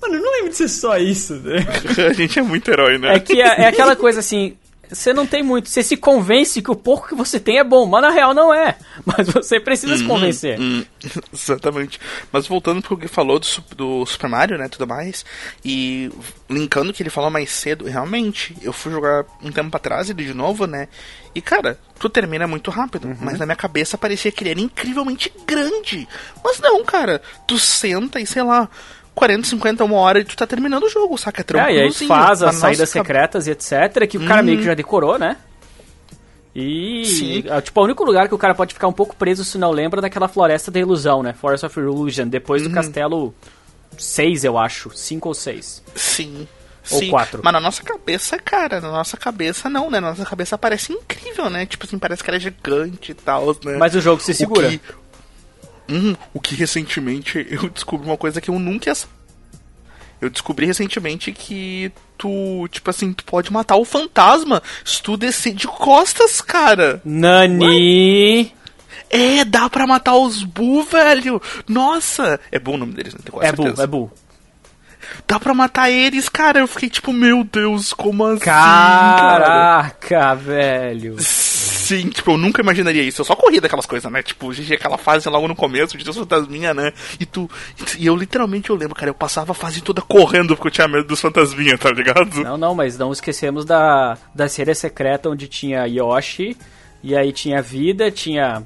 Mano, eu não lembro de ser só isso, né? A gente é muito herói, né? É que é, é aquela coisa assim. Você não tem muito. Você se convence que o pouco que você tem é bom, mas na real não é. Mas você precisa se convencer. Hum, exatamente. Mas voltando pro que falou do, do Super Mario, né, tudo mais, e linkando o que ele falou mais cedo, realmente, eu fui jogar um tempo atrás ele de novo, né, e cara, tu termina muito rápido, Uhum. mas na minha cabeça parecia que ele era incrivelmente grande. Mas não, cara, tu senta e sei lá, 40, 50, uma hora e tu tá terminando o jogo, saca? É É, e aí faz as saídas nossa Uhum. secretas e etc. Que o cara meio que já decorou, né? E, Sim. ah, tipo, o único lugar que o cara pode ficar um pouco preso se não lembra é daquela floresta da ilusão, né? Forest of Illusion, depois do Uhum. castelo 6, eu acho. 5 ou 6. Sim. Ou Sim, quatro. mas na nossa cabeça, cara, na nossa cabeça não, né? Na nossa cabeça parece incrível, né? Tipo assim, parece que era gigante e tal, né? Mas o jogo se O segura. que- Hum, o que recentemente eu descobri uma coisa que eu nunca ia. Eu descobri recentemente que tu, tipo assim, tu pode matar o fantasma se tu descer de costas, cara. Nani! É, dá pra matar os Bu, velho. Nossa! É Bu o nome deles, né? Tenho É Bu, é Bu. Dá pra matar eles, cara. Eu fiquei tipo, meu Deus, como assim? cara? Caraca, velho. Sim, tipo, eu nunca imaginaria isso. Eu só corri daquelas coisas, né? Tipo, GG, aquela fase logo no começo, de fantasminha, né? E tu. E eu literalmente eu lembro, cara, eu passava a fase toda correndo porque eu tinha medo dos fantasminha, tá ligado? Não, não, mas não esquecemos da, da série secreta onde tinha Yoshi, e aí tinha vida, tinha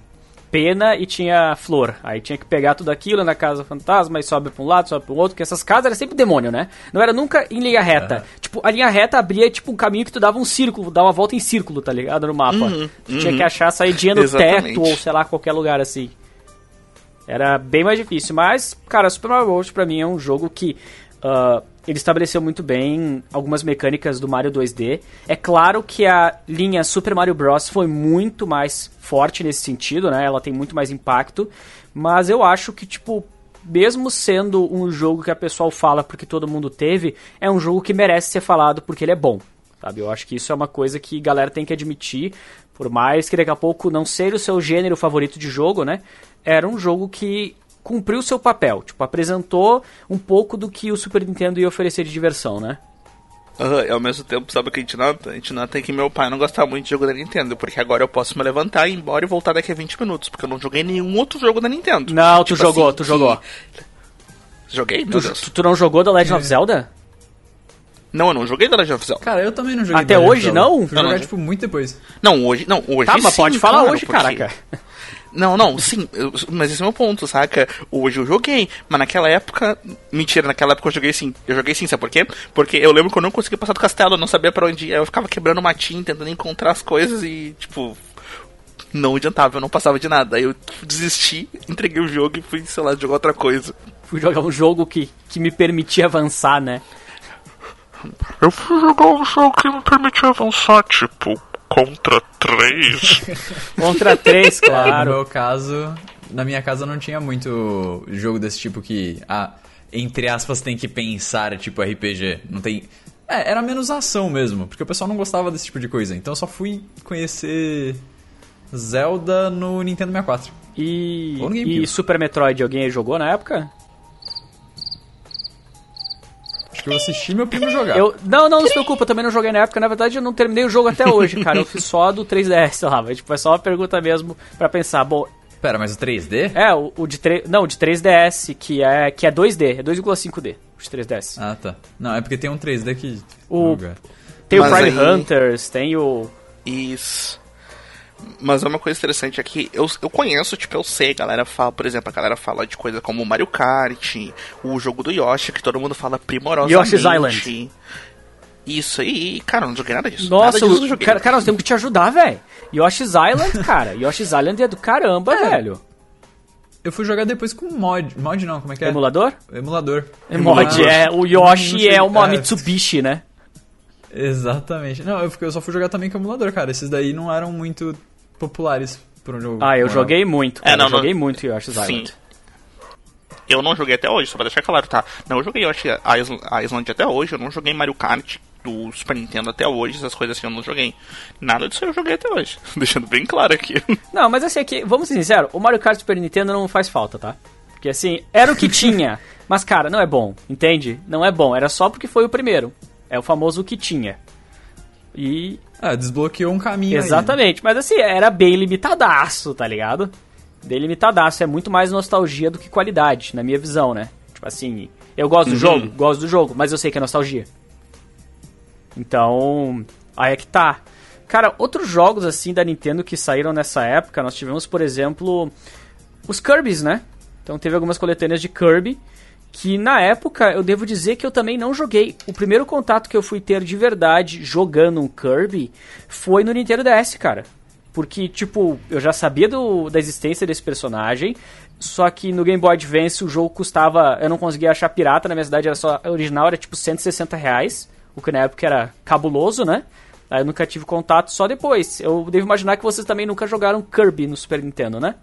pena e tinha flor. Aí tinha que pegar tudo aquilo na casa fantasma e sobe pra um lado, sobe pro outro, porque essas casas eram sempre demônio, né? Não era nunca em linha reta. Tipo, a linha reta abria tipo um caminho que tu dava um círculo, dava uma volta em círculo, tá ligado? No mapa. Uhum, tu tinha uhum. que achar a saidinha no teto ou sei lá, qualquer lugar assim. Era bem mais difícil, mas, cara, Super Mario World pra mim é um jogo que ah, ele estabeleceu muito bem algumas mecânicas do Mario 2D. É claro que a linha Super Mario Bros. foi muito mais forte nesse sentido, né? Ela tem muito mais impacto, mas eu acho que, tipo, mesmo sendo um jogo que a pessoal fala porque todo mundo teve, é um jogo que merece ser falado porque ele é bom. Sabe? Eu acho que isso é uma coisa que a galera tem que admitir, por mais que daqui a pouco não seja o seu gênero favorito de jogo, né? Era um jogo que cumpriu o seu papel, tipo, apresentou um pouco do que o Super Nintendo ia oferecer de diversão, né? Aham, e ao mesmo tempo, sabe o que a gente nota? A gente nota que meu pai não gostava muito de jogo da Nintendo, porque agora eu posso me levantar, ir embora e voltar daqui a 20 minutos, porque eu não joguei nenhum outro jogo da Nintendo. Não, tu Tipo jogou, assim, tu que- jogou. Joguei? Meu Tu, Deus. tu, tu não jogou The Legend of Zelda? Não, eu não joguei The Legend of Zelda. Cara, eu também não joguei. Até hoje, Zelda. não? Fui Não, jogar, não. tipo, muito depois. Não, hoje, não, hoje Tá, mas sim, pode falar claro, hoje, porque- caraca. Não, não, sim, eu- mas esse é o meu ponto, saca? Hoje eu joguei, mas naquela época. Mentira, naquela época eu joguei sim. Eu joguei sim, sabe por quê? Porque eu lembro que eu não conseguia passar do castelo, eu não sabia pra onde ir. Eu ficava quebrando matinho, tentando encontrar as coisas e, tipo. Não adiantava, eu não passava de nada. Aí eu desisti, entreguei o jogo e fui, sei lá, jogar outra coisa. Fui jogar um jogo que, que me permitia avançar, né? Eu fui jogar um jogo que me permitia avançar, tipo, contra três. Contra três, No claro. meu caso, na minha casa não tinha muito jogo desse tipo que, ah, entre aspas, tem que pensar, tipo RPG. Não tem. É, era menos ação mesmo, porque o pessoal não gostava desse tipo de coisa. Então eu só fui conhecer Zelda no Nintendo 64. E, no e Super Metroid, alguém jogou na época? Que eu assisti meu primo jogar. Eu, não, não, não se preocupa, eu também não joguei na época. Na verdade, eu não terminei o jogo até hoje, cara. Eu fiz só do 3DS lá. Mas, tipo, é só uma pergunta mesmo pra pensar. Bom, Pera, mas o 3D? é, o, o de 3. Não, o de 3DS, que é, que é 2D, é 2,5D, o de 3DS. Ah, tá. Não, é porque tem um 3D que. O-. Tem Mas o Prime aí- Hunters, tem o. Isso. Mas é uma coisa interessante aqui, eu, eu conheço, tipo, eu sei, a galera fala, por exemplo, a galera fala de coisa como o Mario Kart, o jogo do Yoshi, que todo mundo fala primorosamente. Yoshi's Island. Isso aí, cara, eu não joguei nada disso. nada Nossa, disso eu o, joguei. cara, cara, nós temos que te ajudar, velho. Yoshi's Island, cara. Yoshi's Island é do caramba, É. velho. Eu fui jogar depois com mod. Mod não, como é que é? Emulador? Emulador. É mod, é. O Yoshi é uma é. Mitsubishi, né? Exatamente. Não, eu, eu só fui jogar também com emulador, cara. Esses daí não eram muito populares por onde eu Ah, eu joguei muito, cara. É, não, eu joguei não- muito Yoshi's Sim. Island. Eu não joguei até hoje, só pra deixar claro, tá? Não, eu joguei Yoshi Island, Island até hoje, eu não joguei Mario Kart do Super Nintendo até hoje, essas coisas assim eu não joguei. Nada disso eu joguei até hoje. Deixando bem claro aqui. Não, mas assim, aqui, vamos ser sinceros, o Mario Kart Super Nintendo não faz falta, tá? Porque assim, era o que tinha. Mas, cara, não é bom, entende? Não é bom, era só porque foi o primeiro. É o famoso que tinha. E. Ah, desbloqueou um caminho aí. Exatamente, mas assim, era bem limitadaço, tá ligado? Bem limitadaço. É muito mais nostalgia do que qualidade, na minha visão, né? Tipo assim, eu gosto do Uhum. jogo, gosto do jogo, mas eu sei que é nostalgia. Então, aí é que tá. Cara, outros jogos assim da Nintendo que saíram nessa época, nós tivemos, por exemplo, os Kirby's, né? Então teve algumas coletâneas de Kirby que na época eu devo dizer que eu também não joguei. O primeiro contato que eu fui ter de verdade jogando um Kirby foi no Nintendo DS, cara. Porque, tipo, eu já sabia do, da existência desse personagem, só que no Game Boy Advance o jogo custava. Eu não conseguia achar pirata, na minha cidade era só. Original era tipo 160 reais, o que na época era cabuloso, né? Aí eu nunca tive contato só depois. Eu devo imaginar que vocês também nunca jogaram Kirby no Super Nintendo, né?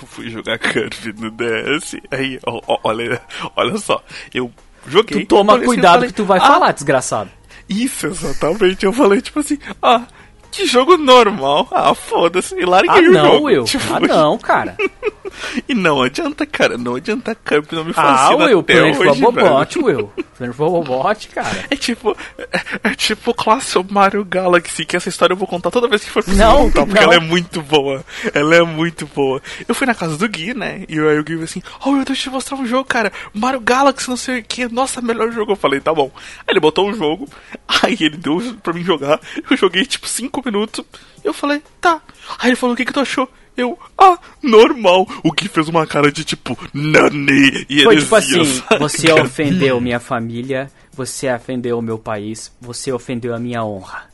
Eu fui jogar Kirby no DS. Aí, ó, ó, olha, olha só, eu joguei. Tu toma cuidado falei, que tu vai "Ah, falar, desgraçado. Isso, exatamente. Eu falei, tipo assim, ah, que jogo normal. Ah, foda-se. E larguei Ah, o não, jogo. Will. Tipo, Ah, não, cara. E não adianta, cara. Não adianta Kirby não me Ah, fascina Will, até Planet hoje, velho. Will. Planet Robobot, cara. É tipo, é, é tipo clássico Mario Galaxy, que essa história eu vou contar toda vez que for preciso Não, contar, porque não. ela é muito boa. Ela é muito boa. Eu fui na casa do Gui, né? E aí o Gui assim, oh, eu deixa eu te mostrar um jogo, cara. Mario Galaxy, não sei o que. Nossa, melhor jogo. Eu falei, tá bom. Aí ele botou um jogo, aí ele deu pra mim jogar. Eu joguei tipo 5 minutos. Eu falei, tá. Aí ele falou, o que que tu achou? Eu, ah, normal. O Gui fez uma cara de tipo, nani. E Foi tipo assim, sabe? você ofendeu minha família, você ofendeu o meu país, você ofendeu a minha honra.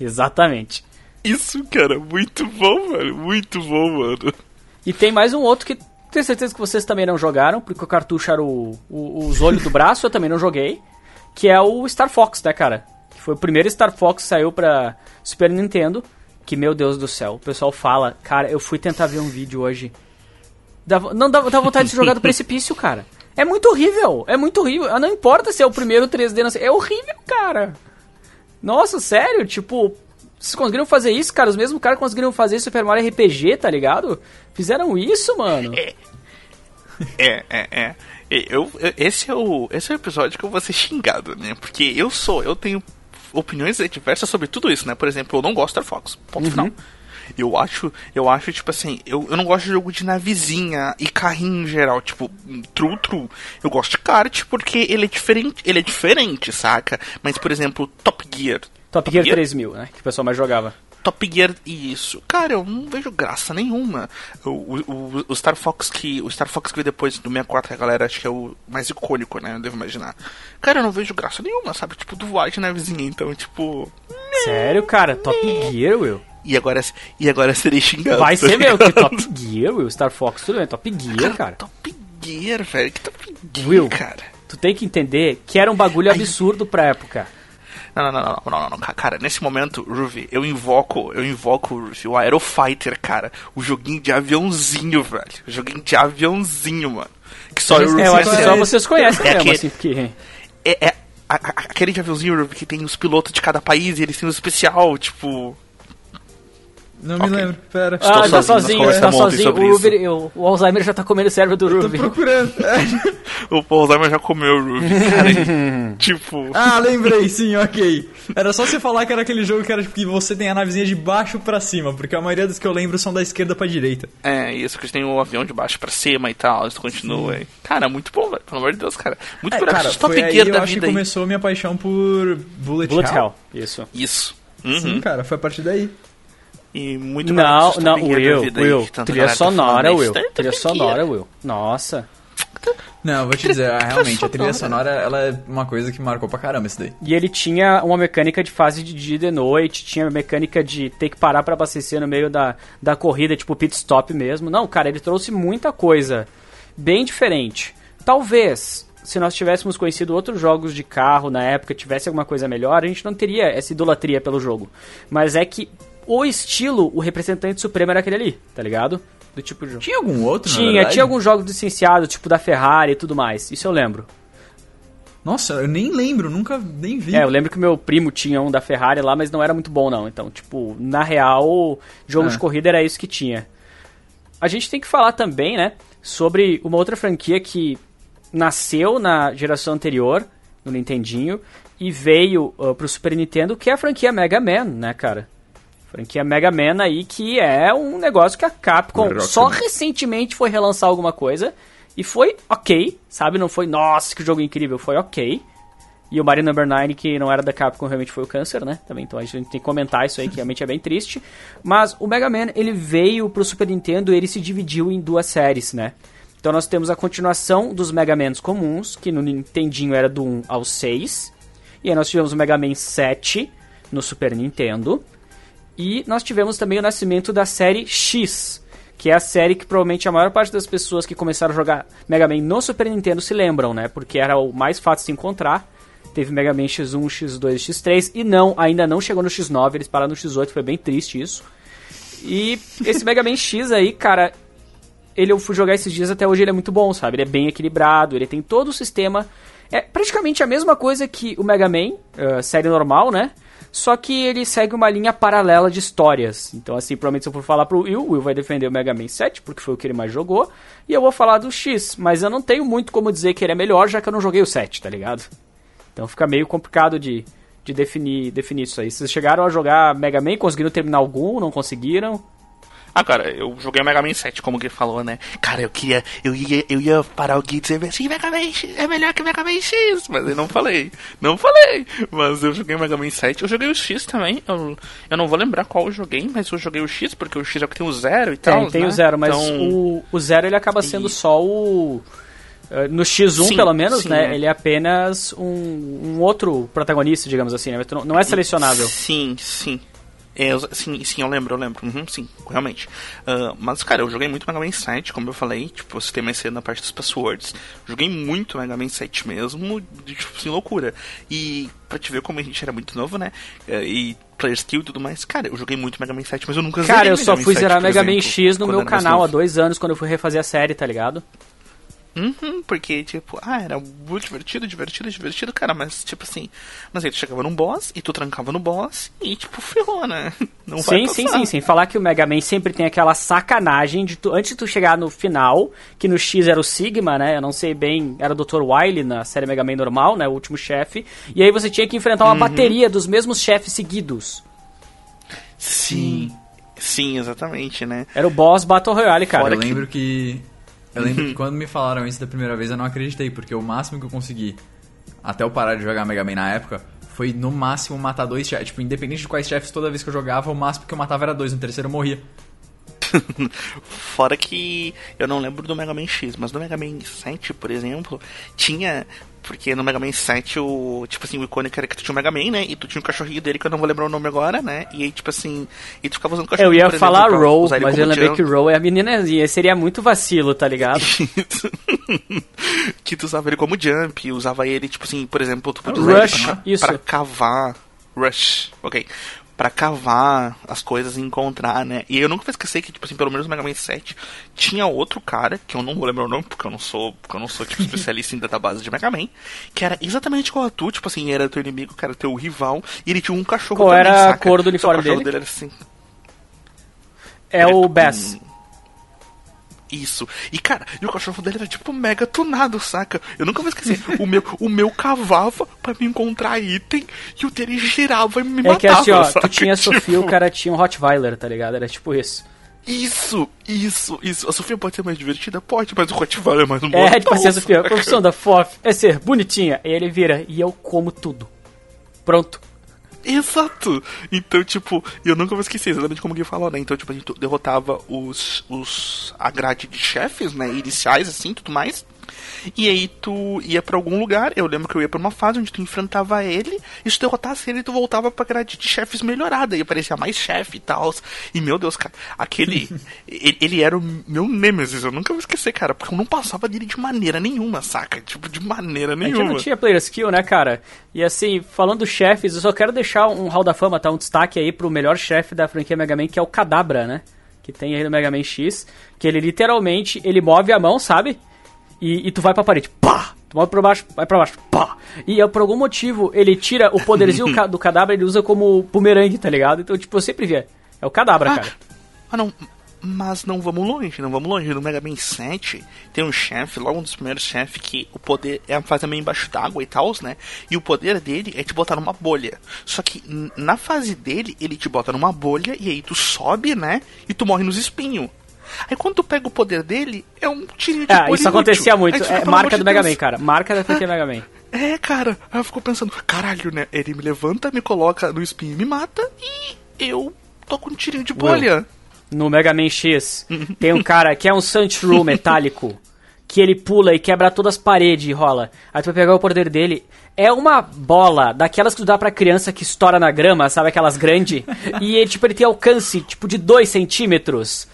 Exatamente. Isso, cara, muito bom, velho. Muito bom, mano. E tem mais um outro que tenho certeza que vocês também não jogaram, porque o cartucho era o, o- os olhos do braço, eu também não joguei. Que é o Star Fox, né, cara? Que foi o primeiro Star Fox que saiu pra Super Nintendo. Que, meu Deus do céu, o pessoal fala, cara, eu fui tentar ver um vídeo hoje. Dá não dá, dá vontade de se jogar do precipício, cara. É muito horrível, é muito horrível. Não importa se é o primeiro 3D, não sei, é horrível, cara. Nossa, sério, tipo, vocês conseguiram fazer isso, cara? Os mesmos caras conseguiram fazer Super Mario RPG, tá ligado? Fizeram isso, mano. É, é, é. Eu, eu- esse, é o, esse é o episódio que eu vou ser xingado, né? Porque eu sou, eu tenho opiniões diversas sobre tudo isso, né? Por exemplo, eu não gosto de Star Fox. Ponto final. Eu acho, eu acho, tipo assim, eu, eu não gosto de jogo de navezinha e carrinho em geral, tipo, true, true. Eu gosto de kart porque ele é diferente, ele é diferente, saca? Mas, por exemplo, Top Gear. Top Gear 3000, né? Que o pessoal mais jogava. Top Gear isso. Cara, eu não vejo graça nenhuma. O, o, o- Star Fox que. O Star Fox que veio depois do 64, que a galera acho que é o mais icônico, né? Eu devo imaginar. Cara, eu não vejo graça nenhuma, sabe? Tipo, do White na vizinha, então, tipo. Sério, cara? Top Gear, Will? E agora, e agora serei xingado. Vai tá ser meu, que? Top Gear, Will. Star Fox, tudo bem. Top Gear, cara. Top Gear, velho. Que Top Gear, Will. cara. Tu tem que entender que era um bagulho absurdo pra época. Não, não, não, não, não, não, não, ca- cara, nesse momento, Ruby, eu invoco, eu invoco Ruby, o Aerofighter, cara, o joguinho de aviãozinho, velho, o joguinho de aviãozinho, mano, que só É, eu acho que só vocês conhecem É mesmo, aquele- assim, porque... é, é aquele de aviãozinho Ruby, que tem os pilotos de cada país e eles têm o especial, tipo, Não me Ok. lembro, pera. Estou Ah, tá sozinho, sozinho, tá sozinho. O, o, o Alzheimer já tá comendo o cérebro do Tô Ruby. procurando. o Alzheimer já comeu o Ruby, cara, tipo, ah, lembrei, sim, ok. Era só você falar que era aquele jogo que era tipo, que você tem a navezinha de baixo pra cima, porque a maioria dos que eu lembro são da esquerda pra direita. é isso, que têm o avião de baixo pra cima e tal, isso continua, e, cara, muito bom, velho, pelo amor de Deus, cara, muito É, cara, foi aí eu acho que aí. começou minha paixão por Bullet, Bullet Hell. Hell, isso. Isso. Sim, Uhum. cara, foi a partir daí. E muito Não, não, Will, Will. Trilha tá sonora, Will. Trilha sonora. Will. Nossa. Não, vou te dizer, ah, realmente, a trilha sonora. ela é uma coisa que marcou pra caramba isso daí. E ele tinha uma mecânica de fase de dia e de noite, tinha mecânica de ter que parar pra abastecer no meio da, da corrida, tipo pit stop mesmo. Não, cara, ele trouxe muita coisa bem diferente. Talvez, se nós tivéssemos conhecido outros jogos de carro na época, tivesse alguma coisa melhor, a gente não teria essa idolatria pelo jogo. Mas é que o estilo, o representante supremo era aquele ali, tá ligado? Do tipo de jogo. Tinha algum outro, Tinha, tinha alguns jogos licenciados, tipo da Ferrari e tudo mais. Isso eu lembro. Nossa, eu nem lembro, nunca nem vi. É, eu lembro que meu primo tinha um da Ferrari lá, mas não era muito bom não. Então, tipo, na real, jogo É. de corrida era isso que tinha. A gente tem que falar também, né, sobre uma outra franquia que nasceu na geração anterior, no Nintendinho, e veio uh, pro Super Nintendo, que é a franquia Mega Man, né, cara? Franquia Mega Man aí, que é um negócio que a Capcom Rock só Man. recentemente foi relançar alguma coisa, e foi ok, sabe? Não foi, nossa, que jogo incrível, foi ok. E o Mario Number 9, que não era da Capcom, realmente foi o câncer, né? Também, então a gente tem que comentar isso aí, que realmente é bem triste. Mas o Mega Man, ele veio pro Super Nintendo e ele se dividiu em duas séries, né? Então nós temos a continuação dos Mega Mans comuns, que no Nintendinho era do 1 ao 6. E aí nós tivemos o Mega Man 7 no Super Nintendo. E nós tivemos também o nascimento da série X, que é a série que provavelmente a maior parte das pessoas que começaram a jogar Mega Man no Super Nintendo se lembram, né? Porque era o mais fácil de encontrar. Teve Mega Man X1, X2 X3 e não, ainda não chegou no X9, eles pararam no X8, foi bem triste isso. E esse Mega Man X aí, cara, ele eu fui jogar esses dias até hoje ele é muito bom, sabe? Ele é bem equilibrado, ele tem todo o sistema. É praticamente a mesma coisa que o Mega Man, uh, série normal, né? Só que ele segue uma linha paralela de histórias. Então, assim, provavelmente se eu for falar pro Will, o Will vai defender o Mega Man 7, porque foi o que ele mais jogou. E eu vou falar do X, mas eu não tenho muito como dizer que ele é melhor, já que eu não joguei o 7, tá ligado? Então fica meio complicado de, de definir, definir isso aí. Vocês chegaram a jogar Mega Man, conseguiram terminar algum, não conseguiram? Ah, cara, eu joguei o Mega Man 7, como o Gui falou, né? Cara, eu queria. Eu ia, eu ia parar o Gui e dizer assim, Mega Man X é melhor que Mega Man X, mas eu não falei. Não falei. Mas eu joguei o Mega Man 7. Eu joguei o X também. Eu, eu não vou lembrar qual eu joguei, mas eu joguei o X, porque o X é que tem o zero e tal. Tem, tem né? o zero, mas então... o, o zero ele acaba sendo E- só o. eh, No X1, Sim, pelo menos, sim, né? é. Ele é apenas um, um outro protagonista, digamos assim, né? Não é selecionável. Sim, sim. É, eu- sim, sim, eu lembro, eu lembro. Uhum, sim, realmente. Ah, mas, cara, eu joguei muito Mega Man 7, como eu falei. Tipo, você tem mais cedo na parte dos passwords. Joguei muito Mega Man 7 mesmo, de, tipo, assim, loucura. E pra te ver como a gente era muito novo, né? eh, E player skill e tudo mais. Cara, eu joguei muito Mega Man 7, mas eu nunca Cara, eu Mega só Man fui 7, zerar Mega Man X no meu canal há dois anos, quando eu fui refazer a série, tá ligado? Uhum, porque, tipo, ah, era muito divertido, divertido, divertido, cara, mas, tipo assim, mas aí tu chegava num boss e tu trancava no boss e, tipo, ferrou, né? Não vai Sim, passar. sim, sim, sim. Falar que o Mega Man sempre tem aquela sacanagem de tu, antes de tu chegar no final, que no X era o Sigma, né? Eu não sei bem, era o Dr. Wily na série Mega Man normal, né? O último chefe. E aí você tinha que enfrentar Uhum. uma bateria dos mesmos chefes seguidos. Sim, sim, exatamente, né? Era o boss Battle Royale, cara. Fora eu lembro que. Eu lembro que quando me falaram isso da primeira vez eu não acreditei, porque o máximo que eu consegui, até eu parar de jogar Mega Man na época, foi no máximo matar dois chefes. Tipo, independente de quais chefes, toda vez que eu jogava, o máximo que eu matava era dois, no terceiro eu morria. Fora que eu não lembro do Mega Man X, mas no Mega Man 7, por exemplo, tinha. Porque no Mega Man 7, o. Tipo assim, o icônico era que tu tinha o Mega Man, né? E tu tinha o cachorrinho dele, que eu não vou lembrar o nome agora, né? E aí, tipo assim. E tu ficava usando o cachorrinho Eu ia exemplo, falar Roll, mas eu lembrei que Roll é a meninazinha. Seria muito vacilo, tá ligado? que tu usava ele como jump, usava ele, tipo assim, por exemplo, tu podia Rush, usar ele pra, isso. pra cavar. Rush, ok. Pra cavar as coisas e encontrar, né? E eu nunca vou esquecer que, tipo assim, pelo menos no Mega Man 7 tinha outro cara, que eu não vou lembrar o nome, porque eu não sou, porque eu não sou, tipo, especialista em database de Mega Man, que era exatamente igual a tu, tipo assim, era teu inimigo, que era teu rival, e ele tinha um cachorro Qual também, era a saca? cor do uniforme o dele? dele era assim, É o preto Bass. com- Isso. E, cara, e o cachorro dele era tipo mega tunado, saca? Eu nunca vou esquecer. o, meu, o meu cavava pra me encontrar item e o dele girava e me É matava. que assim, ó, saca? tu tinha a Sofia, Tipo, o cara tinha um Rottweiler, tá ligado? Era tipo isso. Isso, isso, isso. A Sofia pode ser mais divertida? Pode, mas o Rottweiler é mais um É, tipo assim, a Sofia, a profissão da FOF é ser bonitinha. E ele vira, e eu como tudo. Pronto. Exato! Então, tipo, eu nunca vou esquecer exatamente como que falou, né? Então, tipo, a gente derrotava os, os a grade de chefes, né? Iniciais, assim, tudo mais. E aí tu ia pra algum lugar, eu lembro que eu ia pra uma fase onde tu enfrentava ele, e se tu derrotasse ele, tu voltava pra grade de chefes melhorada, e aparecia mais chefe e tal. E meu Deus, cara, aquele. ele, ele era o meu Nemesis, eu nunca vou esquecer, cara, porque eu não passava dele de maneira nenhuma, saca? Tipo, de maneira A gente nenhuma. não tinha player skill, né, cara? E assim, falando chefes, eu só quero deixar um Hall da Fama, tá? Um destaque aí pro melhor chefe da franquia Mega Man, que é o Kadabra, né? Que tem aí no Mega Man X, que ele literalmente, ele move a mão, sabe? E, e tu vai pra parede, pá! Tu move pra baixo, vai pra baixo, pá! E por algum motivo, ele tira o poderzinho do Kadabra, ele usa como bumerangue, tá ligado? Então, tipo, eu sempre via. É o Kadabra, Ah, cara. Ah, não. Mas não vamos longe, não vamos longe. No Mega Man 7 tem um chefe, logo um dos primeiros chefes, que o poder é fase meio embaixo d'água e tal, né? E o poder dele é te botar numa bolha. Só que na fase dele, ele te bota numa bolha e aí tu sobe, né? E tu morre nos espinhos. Aí quando tu pega o poder dele, é um tirinho de Ah, bolha isso acontecia muito. Fica, É marca do de Mega Deus. Man, cara. Marca da franquia Mega Man. É, cara. Aí eu fico pensando, caralho, né? Ele me levanta, me coloca no espinho e me mata e eu tô com um tirinho de bolha. no Mega Man X, tem um cara que é um Sunshrew metálico, que ele pula e quebra todas as paredes e rola. Aí tu vai pegar o poder dele. É uma bola daquelas que tu dá pra criança que estoura na grama, sabe? Aquelas grandes. e ele, tipo, ele tem alcance, tipo, de 2 centímetros.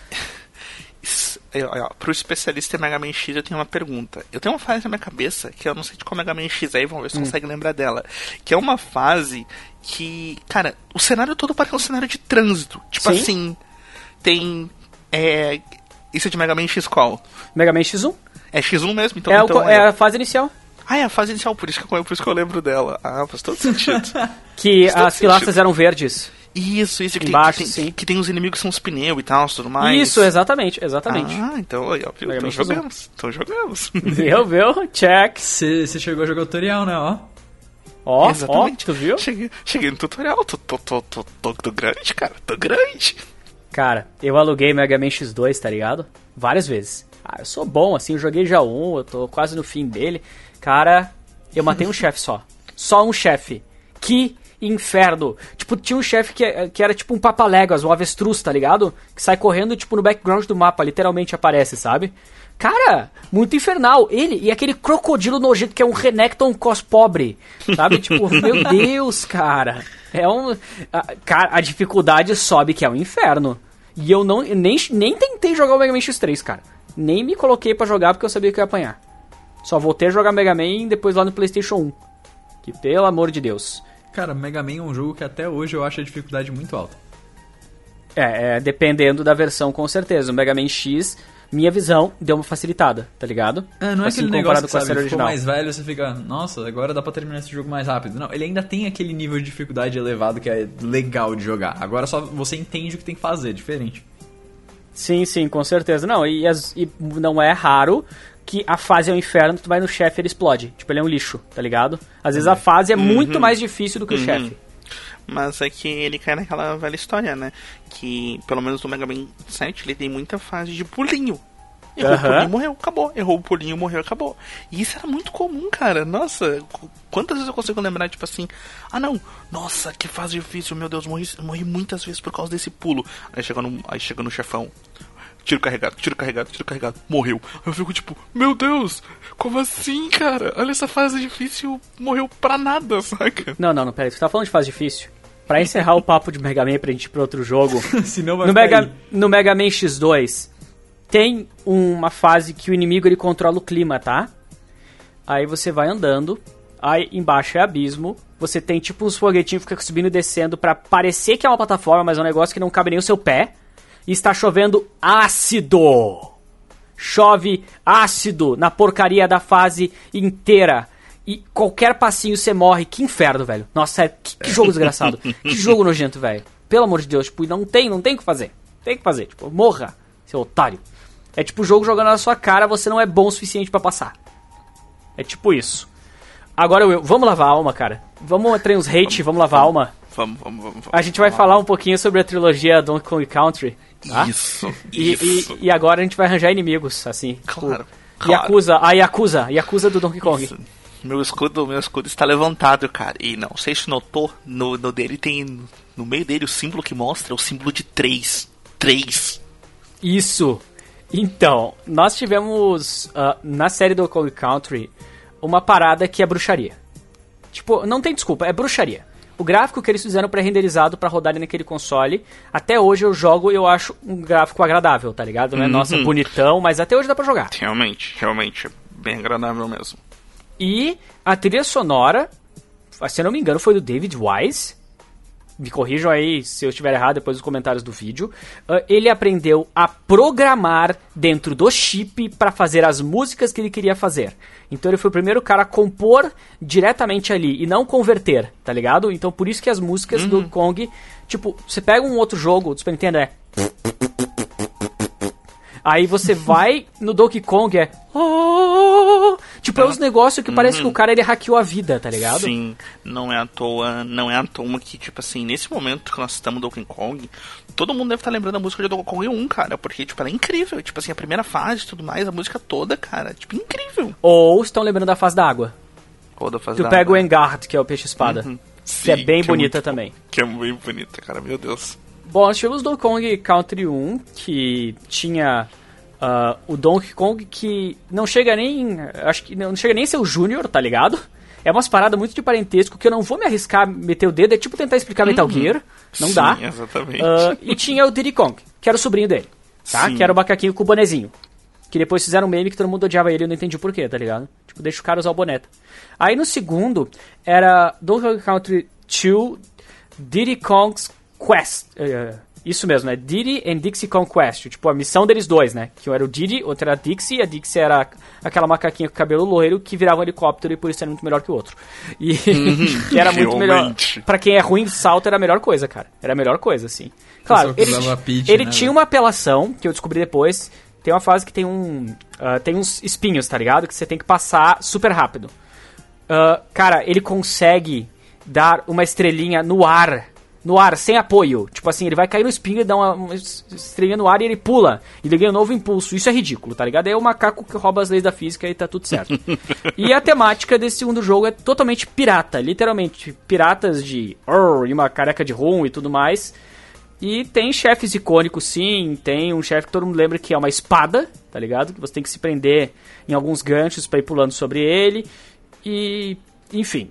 É, ó, Pro especialista em Mega Man X, eu tenho uma pergunta. Eu tenho uma fase na minha cabeça que eu não sei de qual Mega Man X é, e vamos ver se Hum. consegue lembrar dela. Que é uma fase que, cara, o cenário todo parece um cenário de trânsito. Tipo Sim. assim, tem. É, Isso é de Mega Man X qual? Mega Man X1. É X1 mesmo? Então, é, então o, é a fase inicial. Ah, é a fase inicial, por isso que eu, por isso que eu lembro dela. Ah, faz todo sentido. Que Faz todo as pilastras eram verdes. Isso, isso. Que, Embaixo, tem, que, sim. tem, que tem os inimigos que são os pneus e tal, tudo mais. Isso, exatamente, exatamente. Ah, então, aí, ó, viu? Então Man X1. jogamos. Então jogamos. Viu, viu? Check. Você chegou a jogar o tutorial, né? Ó. Ó, ó, Exatamente. tu viu? Cheguei, cheguei no tutorial, tô, tô, tô, tô, tô, tô grande, cara, tô grande. Cara, eu aluguei Mega Man X2, tá ligado? Várias vezes. Ah, eu sou bom, assim, eu joguei já um, eu tô quase no fim dele. Cara, eu matei um chefe só. Só um chefe. Que inferno. Tipo, tinha um chefe que, que era tipo um papaléguas, um avestruz, tá ligado? Que sai correndo, tipo, no background do mapa, literalmente aparece, sabe? Cara, muito infernal. Ele e aquele crocodilo nojento que é um Renekton cos pobre, sabe? Tipo, meu Deus, cara. É um. A, cara, a dificuldade sobe que é um inferno. E eu não. Nem, nem tentei jogar o Mega Man X3, cara. Nem me coloquei pra jogar porque eu sabia que eu ia apanhar. Só voltei a jogar Mega Man depois lá no PlayStation 1. Que pelo amor de Deus. Cara, Mega Man é um jogo que até hoje eu acho a dificuldade muito alta. É, é, dependendo da versão, com certeza. O Mega Man X, minha visão, deu uma facilitada, tá ligado? É, não é Assim, aquele negócio que, com a sabe, original. mais velho, você fica, nossa, agora dá pra terminar esse jogo mais rápido. Não, ele ainda tem aquele nível de dificuldade elevado que é legal de jogar. Agora só você entende o que tem que fazer, diferente. Sim, sim, com certeza. Não, e, e não é raro que a fase é um inferno, tu vai no chefe e ele explode. Tipo, ele é um lixo, tá ligado? Às vezes a fase é muito mais difícil do que o chefe. Mas é que ele cai naquela velha história, né? Que, pelo menos no Mega Man 7, ele tem muita fase de pulinho. Errou o Aham. pulinho, morreu, acabou. Errou o pulinho, morreu, acabou. E isso era muito comum, cara. Nossa, qu- quantas vezes eu consigo lembrar, tipo assim, ah não, nossa, que fase difícil, meu Deus, morri, morri muitas vezes por causa desse pulo. Aí chega no, aí chega no chefão. Tiro carregado, tiro carregado, tiro carregado, morreu. Eu fico tipo, meu Deus, como assim, cara? Olha essa fase difícil, morreu pra nada, saca? Não, não, não, peraí, tu tá falando de fase difícil? Pra encerrar o papo de Mega Man pra gente ir pra outro jogo, Senão vai no ficar Mega, aí. no Mega Man X2 tem uma fase que o inimigo ele controla o clima, tá? Aí você vai andando, aí embaixo é abismo, você tem tipo uns foguetinhos que ficam subindo e descendo pra parecer que é uma plataforma, mas é um negócio que não cabe nem o seu pé. Está chovendo ácido. Chove ácido na porcaria da fase inteira. E qualquer passinho você morre. Que inferno, velho. Nossa, sério, que, que jogo desgraçado. que jogo nojento, velho. Pelo amor de Deus, tipo, não tem, não tem o que fazer. Tem o que fazer, tipo, morra, seu otário. É tipo o jogo jogando na sua cara, você não é bom o suficiente pra passar. É tipo isso. Agora, Will, vamos lavar a alma, cara. Vamos entrar uns hate, vamos lavar a alma. Vamos, vamos, vamos. vamos A gente vai falar um pouquinho sobre a trilogia Donkey Kong Country. Tá? Isso, E, isso. e, e agora a gente vai arranjar inimigos, assim. tipo, Claro, claro. Yakuza, a Yakuza, Yakuza do Donkey Kong. Isso. Meu escudo, meu escudo está levantado, cara. E não sei se notou, no, no dele tem. No meio dele o símbolo que mostra é o símbolo de 3. 3. Isso. Então, nós tivemos ah, na série do Kong Country uma parada que é bruxaria. Tipo, não tem desculpa, é bruxaria. O gráfico que eles fizeram pré-renderizado pra rodar ali naquele console, até hoje eu jogo e eu acho um gráfico agradável, tá ligado? Não é, nossa, Uhum. bonitão, mas até hoje dá pra jogar. Realmente, realmente, é bem agradável mesmo. E a trilha sonora, se eu não me engano, foi do David Wise. Me corrijam aí se eu estiver errado depois dos comentários do vídeo. Ah, ele aprendeu a programar dentro do chip para fazer as músicas que ele queria fazer. Então ele foi o primeiro cara a compor diretamente ali e não converter, tá ligado? Então por isso que as músicas do Kong, tipo, você pega um outro jogo do Super Nintendo é Aí você vai no Donkey Kong é. "Oh", Tipo, é uns negócios que parece que o cara ele hackeou a vida, tá ligado? Sim, não é à toa, não é à toa que, tipo assim, nesse momento que nós estamos no Donkey Kong, todo mundo deve estar lembrando da música de Donkey Kong 1, cara, porque, tipo, ela é incrível. Tipo assim, a primeira fase e tudo mais, a música toda, cara, tipo, incrível. Ou estão lembrando da fase da água. Toda fase Tu da pega o água. Engard, que é o peixe-espada. Uhum. Que é bem que bonita muito- também. Que é bem bonita, cara, meu Deus. Bom, nós tivemos Donkey Kong Country 1, que tinha ah, o Donkey Kong que não chega nem. Acho que não chega nem a ser o Júnior, tá ligado? É umas paradas muito de parentesco que eu não vou me arriscar a meter o dedo, é tipo tentar explicar Metal Gear. Não Sim, dá. exatamente. Ah, e tinha o Diddy Kong, que era o sobrinho dele, tá? Sim. Que era o macaquinho com o bonezinho. Que depois fizeram um meme que todo mundo odiava ele e eu não entendi o porquê, tá ligado? Tipo, deixa o cara usar o boneto. Aí no segundo, era Donkey Kong Country 2 Diddy Kong's Quest. eh, Isso mesmo, é Diddy and Dixie Conquest. Tipo, a missão deles dois, né? Que um era o Diddy, outro era a Dixie. A Dixie era aquela macaquinha com cabelo loiro que virava um helicóptero e por isso era muito melhor que o outro. E que era muito melhor. Pra quem é ruim de salto, era a melhor coisa, cara. Era a melhor coisa, assim. Claro, ele, pitch, ele né, tinha velho? uma apelação, que eu descobri depois. Tem uma fase que tem um. ah, tem uns espinhos, tá ligado? Que você tem que passar super rápido. Ah, cara, ele consegue dar uma estrelinha no ar. No ar, sem apoio. Tipo assim, ele vai cair no espinho e dá uma, uma estrelinha no ar e ele pula. E ele ganha um novo impulso. Isso é ridículo, tá ligado? É o macaco que rouba as leis da física e tá tudo certo. e a temática desse segundo jogo é totalmente pirata. Literalmente, piratas de... E uma careca de rum e tudo mais. E tem chefes icônicos, sim. Tem um chefe que todo mundo lembra que é uma espada, tá ligado? Que você tem que se prender em alguns ganchos pra ir pulando sobre ele. E. Enfim.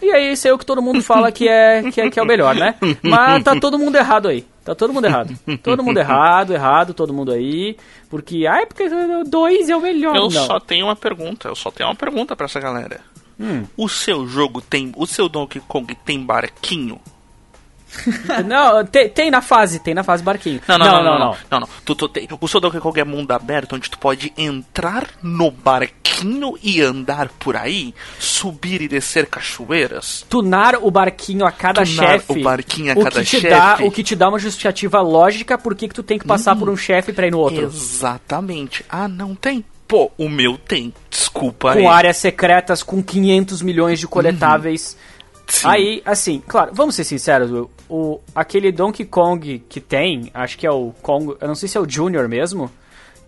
E aí, esse é o que todo mundo fala que é, que é, que é o melhor, né? Mas tá todo mundo errado aí. Tá todo mundo errado. Todo mundo errado, errado, todo mundo aí. Porque, ah, é porque o 2 é o melhor. Eu Não. só tenho uma pergunta, eu só tenho uma pergunta pra essa galera. O seu jogo tem. O seu Donkey Kong tem barquinho? Não, tem, tem na fase, tem na fase barquinho. Não, não, não, não. não, não, não. Tu, tu tem- o seu Donkey Kong é mundo aberto, onde tu pode entrar no barquinho e andar por aí, subir e descer cachoeiras. tunar o barquinho a cada Tunar chefe. o barquinho a o cada que te chefe. Dá, o que te dá uma justificativa lógica por que que tu tem que passar por um chefe pra ir no outro. Exatamente. Ah, não tem? Pô, o meu tem. Desculpa aí. Com áreas secretas, com 500 milhões de coletáveis. Sim. Aí, assim, claro, vamos ser sinceros, Will, o, aquele Donkey Kong que tem, acho que é o Kong, eu não sei se é o Junior mesmo,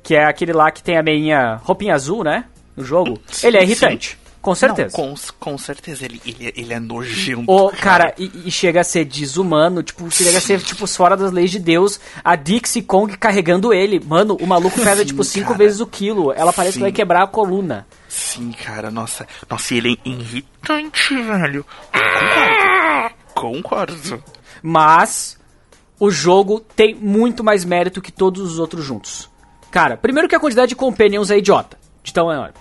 que é aquele lá que tem a meinha roupinha azul, né, no jogo, Sim, ele é sim. irritante, com certeza. Não, com, com certeza, ele, ele, ele é nojento. O, cara, e, e chega a ser desumano, tipo, chega a ser, tipo, fora das leis de Deus. A Dixie Kong carregando ele. Mano, o maluco pesa, Sim, tipo, cinco cara. vezes o quilo. Ela parece que Sim. vai quebrar a coluna. Sim, cara, nossa. Nossa, ele é irritante, velho. Concordo. Concordo. Mas o jogo tem muito mais mérito que todos os outros juntos. Cara, primeiro que a quantidade de companions é idiota. De tão enorme.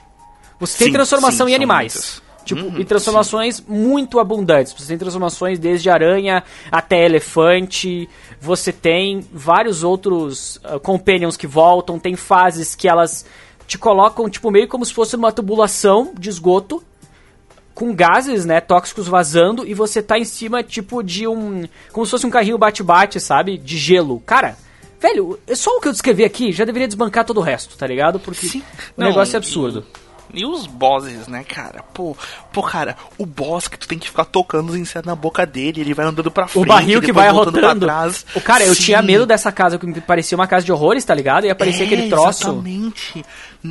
Você tem Sim, transformação sim, em animais. muitas. Tipo, Uhum, e transformações muito abundantes. Você tem transformações desde aranha até elefante. Você tem vários outros ah, companions que voltam. Tem fases que elas te colocam, tipo, meio como se fosse uma tubulação de esgoto com gases, né, tóxicos vazando e você tá em cima, tipo, de um... Como se fosse um carrinho bate-bate, sabe? De gelo. Cara, velho, é só o que eu descrevi aqui já deveria desbancar todo o resto, tá ligado? Porque Sim. o Não, negócio é absurdo. E os bosses, né, cara? Pô, pô, cara, o boss que tu tem que ficar tocando os insetos na boca dele, ele vai andando pra frente, O barril que vai arrotando. pra trás. O cara, eu Sim. tinha medo dessa casa que parecia uma casa de horrores, tá ligado? E aparecia É, aquele troço. Exatamente.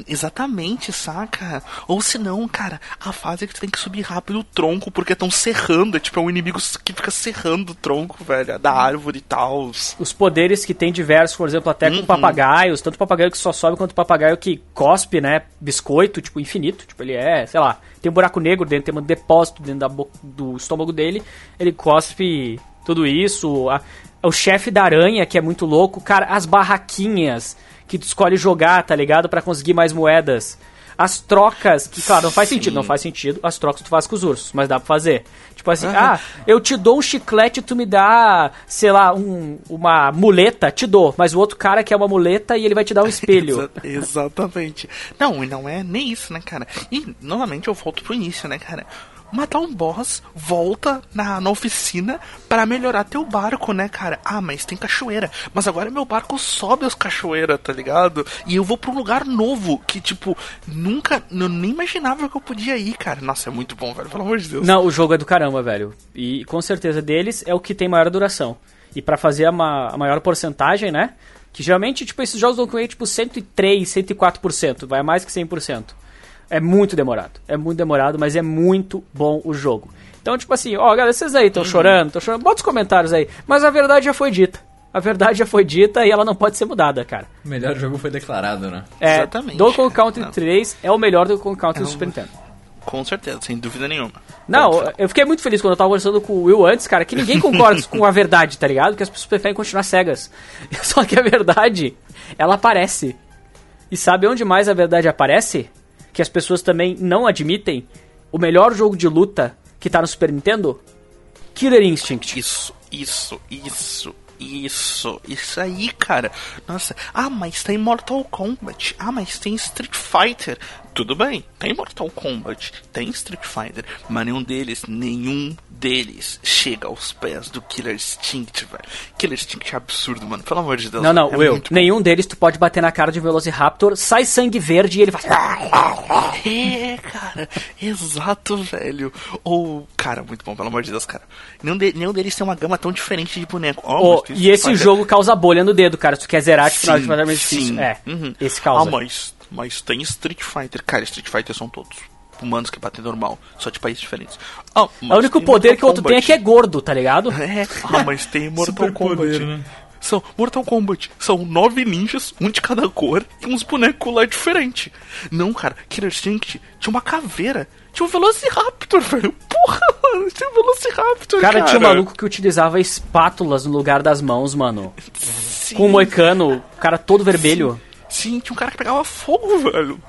Exatamente, saca? Ou se não, cara, a fase é que tu tem que subir rápido o tronco porque estão serrando. É tipo é um inimigo que fica serrando o tronco, velho, da árvore e tal. Os poderes que tem diversos, por exemplo, até Uhum. com papagaios, tanto papagaio que só sobe quanto papagaio que cospe, né? Biscoito, tipo, infinito. Tipo, ele é, sei lá, tem um buraco negro dentro, tem um depósito dentro da bo- do estômago dele. Ele cospe tudo isso. A- o chefe da aranha, que é muito louco. Cara, as barraquinhas que tu escolhe jogar, tá ligado? Pra conseguir mais moedas. As trocas, que claro, não faz Sim. sentido, não faz sentido as trocas que tu faz com os ursos, mas dá pra fazer. Tipo assim, Aham. ah, eu te dou um chiclete e tu me dá, sei lá, um, uma muleta, te dou. Mas o outro cara quer uma muleta e ele vai te dar um espelho. Exa- exatamente. Não, e não é nem isso, né, cara? E, novamente, eu volto pro início, né, cara? Matar um boss, volta na, na oficina pra melhorar teu barco, né, cara? Ah, mas tem cachoeira. Mas agora meu barco sobe as cachoeiras, tá ligado? E eu vou pra um lugar novo que, tipo, nunca. Eu nem imaginava que eu podia ir, cara. Nossa, é muito bom, velho. Pelo amor de Deus. Não, o jogo é do caramba, velho. E com certeza deles é o que tem maior duração. E pra fazer a, ma- a maior porcentagem, né? Que geralmente, tipo, esses jogos vão com tipo 103, 104%. Vai mais que 100%. É muito demorado. É muito demorado, mas é muito bom o jogo. Então, tipo assim, ó, galera, vocês aí estão chorando, estão chorando. Bota os comentários aí. Mas a verdade já foi dita. A verdade já foi dita e ela não pode ser mudada, cara. O melhor jogo foi declarado, né? É, Exatamente. Donkey Kong Country Não. 3 é o melhor do Kong Country do É Super um- Nintendo. Com certeza, sem dúvida nenhuma. Não, eu fiquei muito feliz quando eu tava conversando com o Will antes, cara, que ninguém concorda com a verdade, tá ligado? Que as pessoas preferem continuar cegas. Só que a verdade, ela aparece. E sabe onde mais a verdade aparece? Que as pessoas também não admitem? O melhor jogo de luta que tá no Super Nintendo? Killer Instinct. Isso, isso, isso. Isso, isso aí, cara. Nossa, ah, mas tem Mortal Kombat. Ah, mas tem Street Fighter. Tudo bem, tem Mortal Kombat, tem Street Fighter, mas nenhum deles, nenhum deles chega aos pés do Killer Instinct, velho. Killer Instinct é absurdo, mano. Pelo amor de Deus. Não, não, é Will, nenhum deles tu pode bater na cara de um Velociraptor, sai sangue verde e ele faz. É, cara, exato, velho. Ou, cara, muito bom, pelo amor de Deus, cara. Nenhum, de- nenhum deles tem uma gama tão diferente de boneco. Oh, tem e esse jogo causa bolha no dedo, cara. Se tu quer zerar, tipo, Sim, mais sim. difícil. É, Uhum. esse causa. Ah, mas, mas tem Street Fighter. Cara, Street Fighter são todos humanos que batem normal, só de países diferentes. Ah, mas o único poder Mortal que o outro tem é que é gordo, tá ligado? É, ah, mas tem Mortal Kombat. né? São Mortal Kombat. São nove ninjas, um de cada cor, e uns bonecos lá diferentes. Não, cara, Killer Instinct tinha uma caveira. Tinha um Velociraptor, velho. Porra, mano, tinha um Velociraptor, cara. Cara, tinha um maluco que utilizava espátulas no lugar das mãos, mano. Sim, Com um moicano, o cara todo vermelho. Sim, tinha um cara que pegava fogo, velho.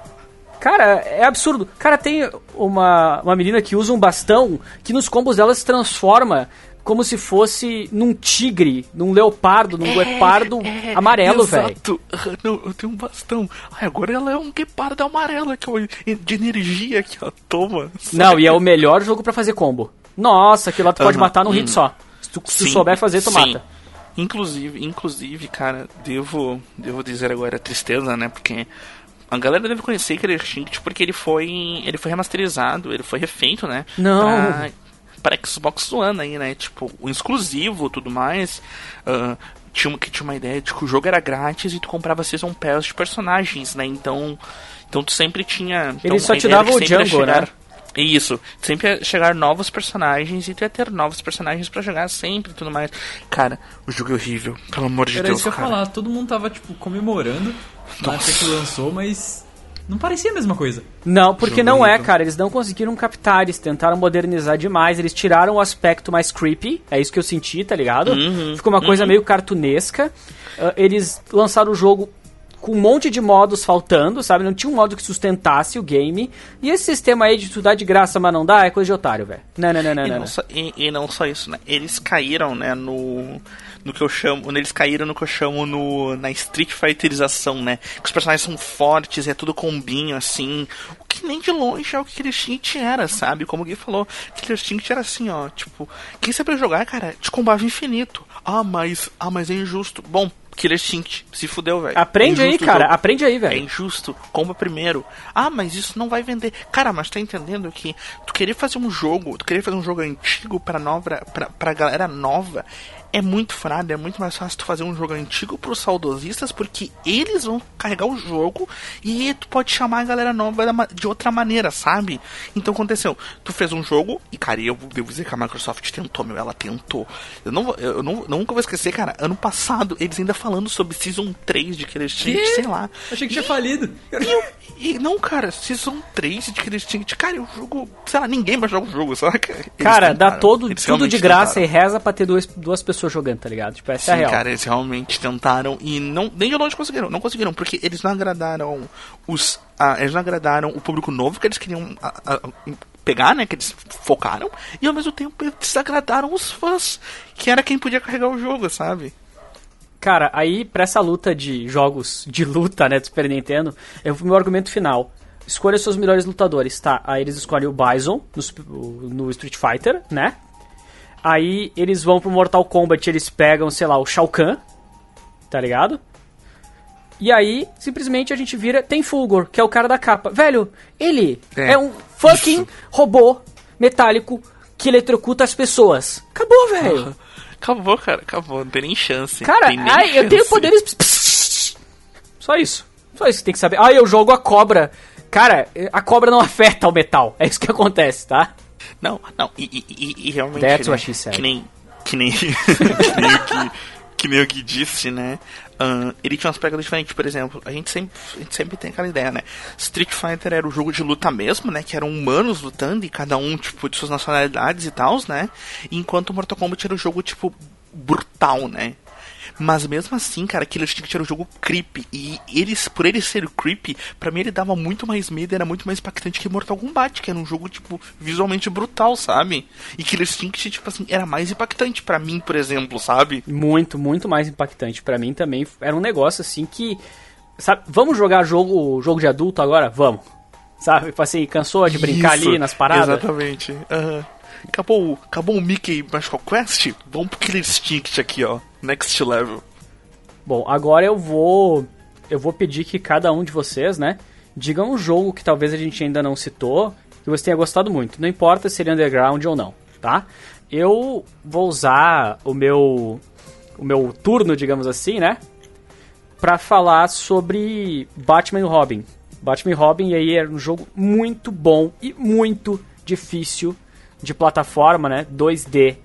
Cara, é absurdo. Cara, tem uma, uma menina que usa um bastão que nos combos dela se transforma como se fosse num tigre, num leopardo, num guepardo É, amarelo, velho. Exato. Não, eu tenho um bastão. Ai, agora ela é um guepardo amarelo que é de energia que ela toma. Não, e é o melhor jogo pra fazer combo. Nossa, aquilo lá tu pode matar num hit uhum. só. Se tu, se Sim, souber fazer, tu sim. mata. Inclusive, inclusive, cara, devo, devo dizer agora tristeza, né? Porque a galera deve conhecer Killer Instinct porque ele foi, ele foi remasterizado, ele foi refeito, né? Não. Pra, pra Xbox One aí, né? Tipo, o exclusivo, tudo mais. ah, tinha, uma- que tinha uma ideia de que o jogo era grátis e tu comprava Season Pass de personagens, né? Então, então tu sempre tinha. Então, Ele só a te dava que o Django, chegar- né? Isso, sempre ia chegar novos personagens e tu ia ter novos personagens pra jogar sempre e tudo mais. Cara, o jogo é horrível, pelo amor de Era Deus, isso que eu ia cara. falar, todo mundo tava, tipo, comemorando na época que lançou, mas não parecia a mesma coisa. Não, porque não é, cara. Eles não conseguiram captar, eles tentaram modernizar demais. Eles tiraram o aspecto mais creepy, é isso que eu senti, tá ligado? Uhum, Ficou uma coisa meio cartunesca. Ah, eles lançaram o jogo com um monte de modos faltando, sabe? Não tinha um modo que sustentasse o game. E esse sistema aí de tu dar de graça, mas não dá, é coisa de otário, velho. Não, não, não, não, E não. não, não. só, e, e não só isso, né? Eles caíram, né, no. No que eu chamo. Eles caíram no que eu chamo no, na Street Fighterização, né? Que os personagens são fortes, é tudo combinho, assim. O que nem de longe é o que Killer Instinct era, sabe? Como o Gui falou, Killer Instinct era assim, ó. Tipo, quem sabe jogar, cara, te combava infinito. Ah, mas. Ah, mas é injusto. Bom, Killer Instinct, se fudeu, velho. Aprende É aí, injusto o cara. jogo. Aprende aí, É velho. injusto, compra primeiro. Ah, mas isso não vai vender. Cara, mas tá entendendo que tu querer fazer um jogo, tu querer fazer um jogo antigo pra nova, pra, pra galera nova, é muito frado, é muito mais fácil tu fazer um jogo antigo pros saudosistas, porque eles vão carregar o jogo e tu pode chamar a galera nova de outra maneira, sabe? Então aconteceu, tu fez um jogo, e cara, eu devo dizer que a Microsoft tentou, meu, ela tentou. Eu não, eu não, nunca vou esquecer, cara, ano passado, eles ainda falando sobre Season 3 de Killer Instinct, sei lá. Achei que tinha falido. E, e não, cara, Season 3 de Killer Instinct, cara, o jogo, sei lá, ninguém mais joga o jogo, saca? Eles Cara, dá tentaram, todo, eles tudo de graça tentaram. e reza pra ter duas, duas pessoas jogando, tá ligado? Tipo, essa é a Sim, real. cara, eles realmente tentaram e não, nem de longe conseguiram, não conseguiram, porque eles não agradaram os, ah, eles não agradaram o público novo que eles queriam ah, ah, pegar, né, que eles focaram, e ao mesmo tempo eles desagradaram os fãs, que era quem podia carregar o jogo, sabe? Cara, aí pra essa luta de jogos de luta, né, do Super Nintendo, eu meu argumento final. Escolha seus melhores lutadores, tá? Aí eles escolhem o Bison no, o- no Street Fighter, né? Aí eles vão pro Mortal Kombat, eles pegam, sei lá, o Shao Kahn, tá ligado? E aí, simplesmente a gente vira. Tem Fulgor, que é o cara da capa. Velho, ele é, É, um fucking isso. robô metálico que eletrocuta as pessoas. Acabou, velho. Acabou, cara, acabou, não tem nem chance. Cara, tem nem ai, eu tenho chance. poderes. Só isso. Só isso que tem que saber. Ah, eu jogo a cobra. Cara, a cobra não afeta o metal. É isso que acontece, tá? Não, não, e, e- e- realmente. That's né, what she said. Que nem. Que nem. que nem o que. Que nem o que disse, né? ahn, ele tinha umas pegadas diferentes, por exemplo. A gente, sempre, a gente sempre tem aquela ideia, né? Street Fighter era o jogo de luta mesmo, né? Que eram humanos lutando e cada um, tipo, de suas nacionalidades e tal, né? Enquanto Mortal Kombat era o jogo, tipo, brutal, né? Mas mesmo assim, cara, Killer Instinct era um jogo creepy. E eles, por ele ser creepy, pra mim ele dava muito mais medo, era muito mais impactante que Mortal Kombat, que era um jogo, tipo, visualmente brutal, sabe? E Killer Instinct, tipo assim, era mais impactante para mim, por exemplo, sabe? Muito, muito mais impactante. para mim também era um negócio assim que. Sabe, vamos jogar jogo, jogo de adulto agora? Vamos. Sabe? Tipo assim, cansou de brincar Isso, ali nas paradas? Exatamente. Uhum. Acabou, acabou o Mickey Magical Quest? Vamos pro Killer Instinct aqui, ó. Next level. Bom, agora eu vou. Eu vou pedir que cada um de vocês, né? Diga um jogo que talvez a gente ainda não citou, que você tenha gostado muito. Não importa se ele é underground ou não, tá? Eu vou usar o meu. O meu turno, digamos assim, né? Pra falar sobre Batman e Robin. Batman e Robin aí era um jogo muito bom e muito difícil de plataforma, né? 2D, uh,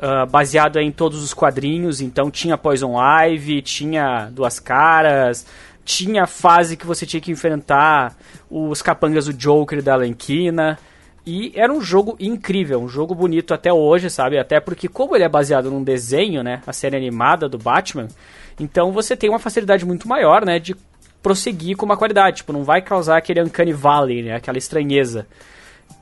ah, baseado em todos os quadrinhos. Então tinha Poison Ivy, tinha Duas Caras, tinha a fase que você tinha que enfrentar os capangas do Joker da Alenquina. E era um jogo incrível, um jogo bonito até hoje, sabe? Até porque, como ele é baseado num desenho, né? A série animada do Batman, então você tem uma facilidade muito maior, né? De prosseguir com uma qualidade. Tipo, não vai causar aquele Uncanny Valley, né? Aquela estranheza.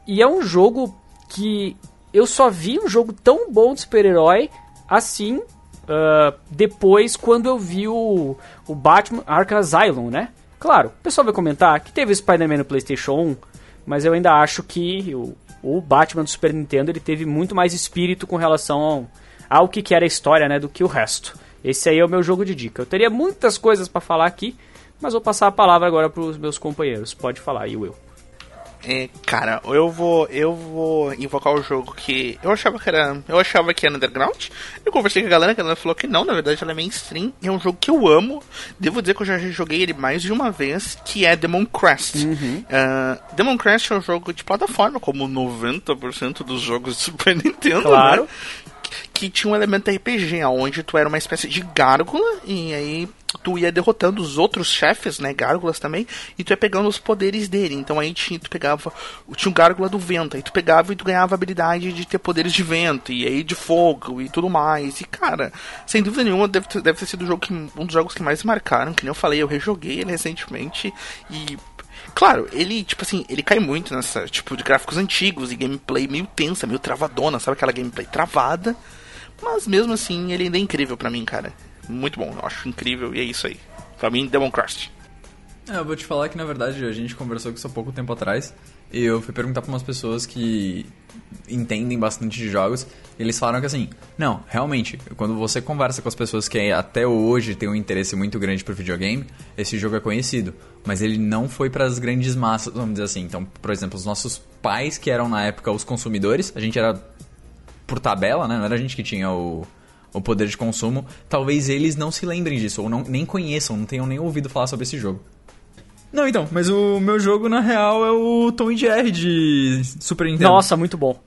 E é um jogo que eu só vi um jogo tão bom de super-herói assim uh, depois quando eu vi o, o Batman Arkham Asylum, né? Claro, o pessoal vai comentar que teve Spider-Man no PlayStation 1, mas eu ainda acho que o, o Batman do Super Nintendo ele teve muito mais espírito com relação ao, ao que, que era a história, né, do que o resto. Esse aí é o meu jogo de dica. Eu teria muitas coisas para falar aqui, mas vou passar a palavra agora para os meus companheiros. Pode falar aí, Will. É, cara, eu vou eu vou invocar o jogo que eu achava que era eu achava que era underground. Eu conversei com a galera, a galera falou que não, na verdade ela é mainstream. É um jogo que eu amo. Devo dizer que eu já joguei ele mais de uma vez, que é Demon Crest. Uhum. Uh, Demon Crest é um jogo de plataforma, como 90% dos jogos do Super Nintendo, claro. Né? Que tinha um elemento RPG, onde tu era uma espécie de gárgula, e aí tu ia derrotando os outros chefes, né, gárgulas também, e tu ia pegando os poderes dele. Então aí tinha, tu pegava, tinha o gárgula do vento, aí tu pegava e tu ganhava a habilidade de ter poderes de vento, e aí de fogo e tudo mais. E cara, sem dúvida nenhuma, deve ter, deve ter sido que, um dos jogos que mais marcaram, que nem eu falei, eu rejoguei ele recentemente, e Claro, ele, tipo assim, ele cai muito nessa, tipo, de gráficos antigos e gameplay meio tensa, meio travadona, sabe aquela gameplay travada? Mas mesmo assim, ele ainda é incrível para mim, cara. Muito bom, eu acho incrível e é isso aí. Pra mim, Demon Crust. É, eu vou te falar que na verdade a gente conversou com isso há pouco tempo atrás. E eu fui perguntar pra umas pessoas que entendem bastante de jogos. E eles falaram que assim, não, realmente, quando você conversa com as pessoas que até hoje têm um interesse muito grande por videogame, esse jogo é conhecido. Mas ele não foi para as grandes massas, vamos dizer assim. Então, por exemplo, os nossos pais, que eram na época os consumidores, a gente era por tabela, né? Não era a gente que tinha o, o poder de consumo. Talvez eles não se lembrem disso, ou não, nem conheçam, não tenham nem ouvido falar sobre esse jogo. Não, então, mas o meu jogo na real é o Tom e Jerry de Super Nintendo. Nossa, muito bom.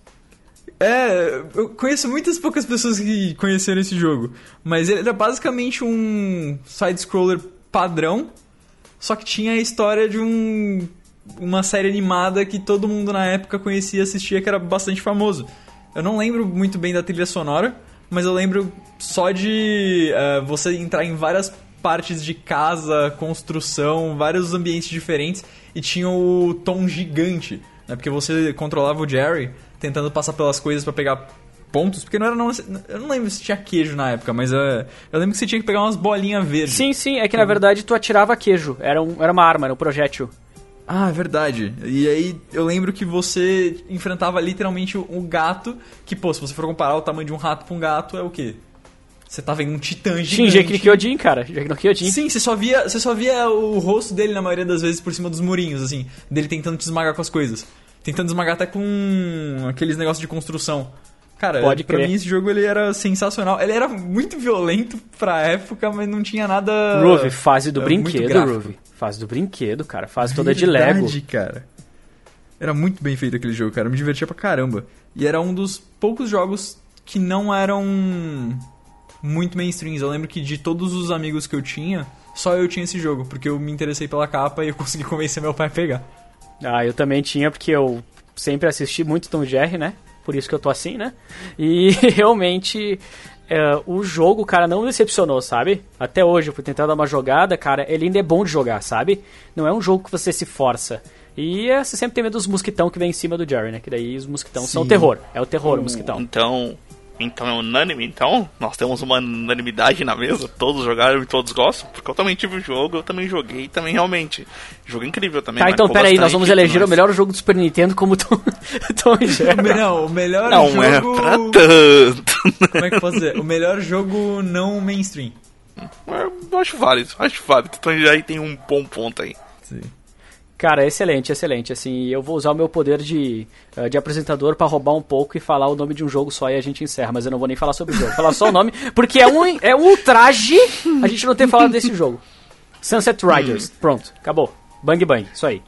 É, eu conheço muitas poucas pessoas que conheceram esse jogo, mas ele era basicamente um side-scroller padrão, só que tinha a história de um uma série animada que todo mundo na época conhecia e assistia, que era bastante famoso. Eu não lembro muito bem da trilha sonora, mas eu lembro só de uh, você entrar em várias partes de casa, construção, vários ambientes diferentes e tinha o tom gigante, né? Porque você controlava o Jerry tentando passar pelas coisas para pegar pontos, porque não era não, eu não lembro se tinha queijo na época, mas uh, eu lembro que você tinha que pegar umas bolinhas verdes. Sim, sim, é que na verdade tu atirava queijo, era, um, era uma arma, era um projétil. Ah, é verdade. E aí eu lembro que você enfrentava literalmente um gato, que, pô, se você for comparar o tamanho de um rato com um gato, é o quê? Você tá vendo um titã gigante. Sim, Jake no Kyojin, cara. Jake no Kyojin. Sim, você só, via, você só via o rosto dele na maioria das vezes por cima dos murinhos, assim. Dele tentando te esmagar com as coisas. Tentando esmagar até com aqueles negócios de construção. Cara, Pode pra crer. mim esse jogo ele era sensacional. Ele era muito violento pra época, mas não tinha nada... Ruve, fase do brinquedo, Ruve. Fase do brinquedo, cara. Fase toda de Lego. Verdade, cara. Era muito bem feito aquele jogo, cara. Eu me divertia pra caramba. E era um dos poucos jogos que não eram muito mainstreams. Eu lembro que de todos os amigos que eu tinha, só eu tinha esse jogo, porque eu me interessei pela capa e eu consegui convencer meu pai a pegar. Ah, eu também tinha, porque eu sempre assisti muito Tom Jerry, né? Por isso que eu tô assim, né? E realmente é, o jogo, cara, não decepcionou, sabe? Até hoje eu fui tentar dar uma jogada, cara, ele ainda é bom de jogar, sabe? Não é um jogo que você se força. E é, você sempre tem medo dos mosquitão que vem em cima do Jerry, né? Que daí os mosquitão Sim. são o terror. É o terror, o mosquitão. Então, então é unânime, então nós temos uma unanimidade na mesa, todos jogaram e todos gostam, porque eu também tive o jogo, eu também joguei, também realmente. Jogo incrível também. Tá, então peraí, nós vamos eleger mas... o melhor jogo do Super Nintendo como Tom, Tom Jerry. Não, o melhor não jogo... Não é pra tanto. Como é que eu posso dizer? O melhor jogo não mainstream. Eu acho válido, acho válido. Então já tem um bom ponto aí. Sim. Cara, excelente, excelente. Assim, eu vou usar o meu poder de, uh, de apresentador para roubar um pouco e falar o nome de um jogo só e a gente encerra. Mas eu não vou nem falar sobre o jogo. Vou falar só o nome, porque é um, é um ultraje a gente não ter falado desse jogo. Sunset Riders. Pronto, acabou. Bang Bang, isso aí.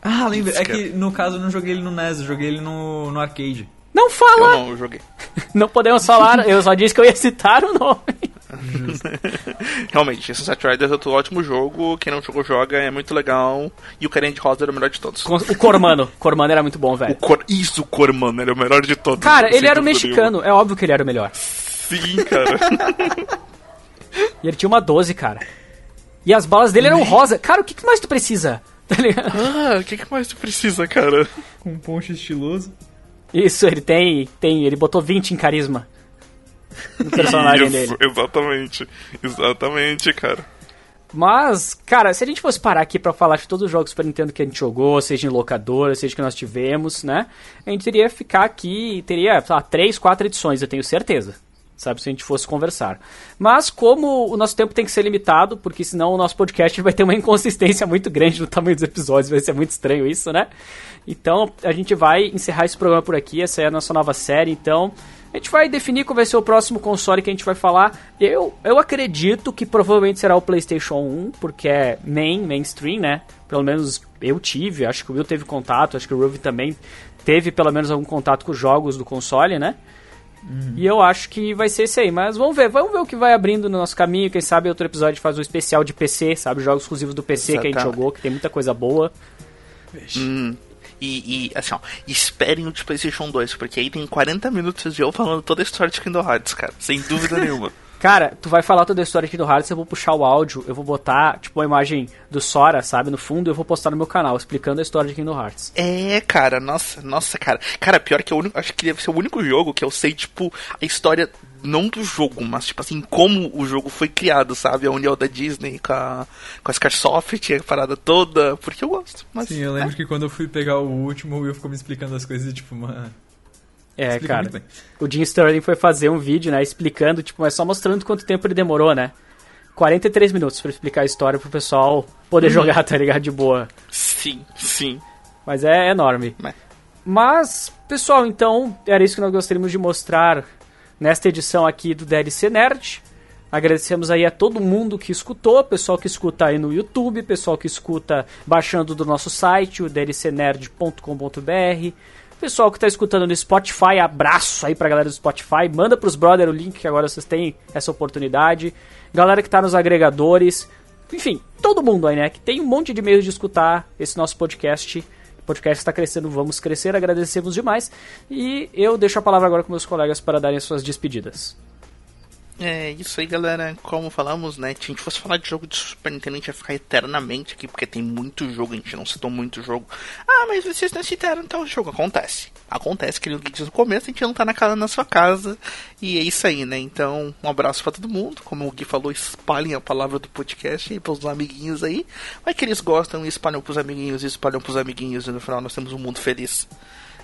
Ah, lembra. É que no caso eu não joguei ele no NES, eu joguei ele no, no arcade. Não fala! Eu não, eu joguei. não podemos falar, eu só disse que eu ia citar o nome. Realmente, Sunset Riders é outro ótimo jogo. Quem não jogou, joga, é muito legal. E o Carinha de Rosa era o melhor de todos. O Cormano. Cormano era muito bom, velho. Cor... Isso, o Cormano era o melhor de todos. Cara, ele era o mexicano. Nenhuma. É óbvio que ele era o melhor. Sim, cara. e ele tinha uma 12, cara. E as balas dele eram rosa. Cara, o que mais tu precisa? Tá ah, o que mais tu precisa, cara? Com um poncho estiloso. Isso, ele tem, tem. Ele botou 20 em carisma no personagem Isso, dele. Exatamente, exatamente, cara. Mas, cara, se a gente fosse parar aqui para falar de todos os jogos Super Nintendo que a gente jogou, seja em locadora, seja que nós tivemos, né? A gente teria que ficar aqui, teria, sei lá, três, quatro edições, eu tenho certeza. Sabe, se a gente fosse conversar. Mas como o nosso tempo tem que ser limitado, porque senão o nosso podcast vai ter uma inconsistência muito grande no tamanho dos episódios, vai ser muito estranho isso, né? Então, a gente vai encerrar esse programa por aqui, essa é a nossa nova série, então a gente vai definir qual vai ser o próximo console que a gente vai falar. Eu, eu acredito que provavelmente será o PlayStation 1, porque é main, mainstream, né? Pelo menos eu tive, acho que o Will teve contato, acho que o Ruby também teve pelo menos algum contato com os jogos do console, né? Uhum. E eu acho que vai ser esse aí. Mas vamos ver, vamos ver o que vai abrindo no nosso caminho. Quem sabe outro episódio faz um especial de PC, sabe? Jogos exclusivos do PC Exatamente. que a gente jogou, que tem muita coisa boa. Hum, e, e, assim, ó, esperem o de PlayStation 2, porque aí tem 40 minutos de eu falando toda a história de Kingdom Hearts, cara, sem dúvida nenhuma. Cara, tu vai falar toda a história aqui do Hearts, eu vou puxar o áudio, eu vou botar, tipo, uma imagem do Sora, sabe, no fundo, eu vou postar no meu canal, explicando a história de Kingdom Hearts. É, cara, nossa, nossa, cara. Cara, pior que eu acho que deve ser o único jogo que eu sei, tipo, a história não do jogo, mas tipo assim, como o jogo foi criado, sabe? A união da Disney com a, com a Scarsoft, a parada toda, porque eu gosto. Mas, Sim, eu lembro é. que quando eu fui pegar o último, o Will ficou me explicando as coisas, tipo, uma... É, Explica cara. O Jim Sterling foi fazer um vídeo, né, explicando, tipo, mas só mostrando quanto tempo ele demorou, né? 43 minutos para explicar a história pro pessoal poder uhum. jogar, tá ligado? De boa. Sim, sim. Mas é enorme. Mas... Mas, pessoal, então, era isso que nós gostaríamos de mostrar nesta edição aqui do DLC Nerd. Agradecemos aí a todo mundo que escutou, pessoal que escuta aí no YouTube, pessoal que escuta baixando do nosso site, o dlcnerd.com.br, pessoal que está escutando no Spotify, abraço aí pra galera do Spotify, manda pros brother o link que agora vocês têm essa oportunidade. Galera que está nos agregadores, enfim, todo mundo aí, né, que tem um monte de meios de escutar esse nosso podcast. Podcast está crescendo, vamos crescer, agradecemos demais. E eu deixo a palavra agora com meus colegas para darem suas despedidas. É isso aí, galera. Como falamos, né? Se a gente fosse falar de jogo de Super Nintendo, a gente ia ficar eternamente aqui, porque tem muito jogo, a gente não citou muito jogo. Ah, mas vocês não citaram tal jogo. Acontece. Acontece, que no começo, a gente não tá na, casa, na sua casa. E é isso aí, né? Então, um abraço para todo mundo. Como o Gui falou, espalhem a palavra do podcast aí pros amiguinhos aí. Vai que eles gostam e espalham pros amiguinhos e espalham pros amiguinhos. E no final nós temos um mundo feliz.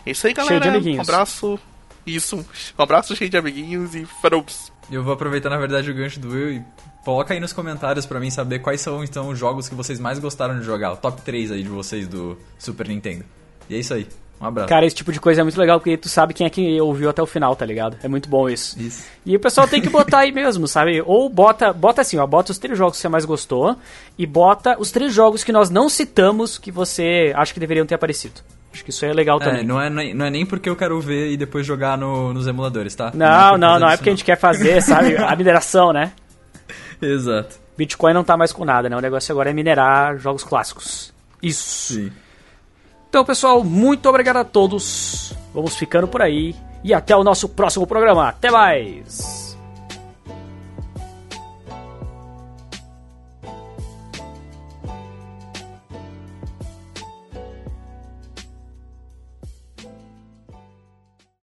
É isso aí, galera. Cheio de amiguinhos. Um abraço. Isso. Um abraço cheio de amiguinhos e faroups. Eu vou aproveitar, na verdade, o gancho do Will e coloca aí nos comentários para mim saber quais são, então, os jogos que vocês mais gostaram de jogar. O top 3 aí de vocês do Super Nintendo. E é isso aí. Um abraço. Cara, esse tipo de coisa é muito legal porque tu sabe quem é que ouviu até o final, tá ligado? É muito bom isso. Isso. E o pessoal tem que botar aí mesmo, sabe? Ou bota, bota assim, ó, bota os três jogos que você mais gostou e bota os três jogos que nós não citamos que você acha que deveriam ter aparecido. Acho que isso é legal é, também. Não é, não é nem porque eu quero ver e depois jogar no, nos emuladores, tá? Não, não, não, não é porque não. a gente quer fazer, sabe? A mineração, né? Exato. Bitcoin não tá mais com nada, né? O negócio agora é minerar jogos clássicos. Isso. Sim. Então, pessoal, muito obrigado a todos. Vamos ficando por aí e até o nosso próximo programa. Até mais!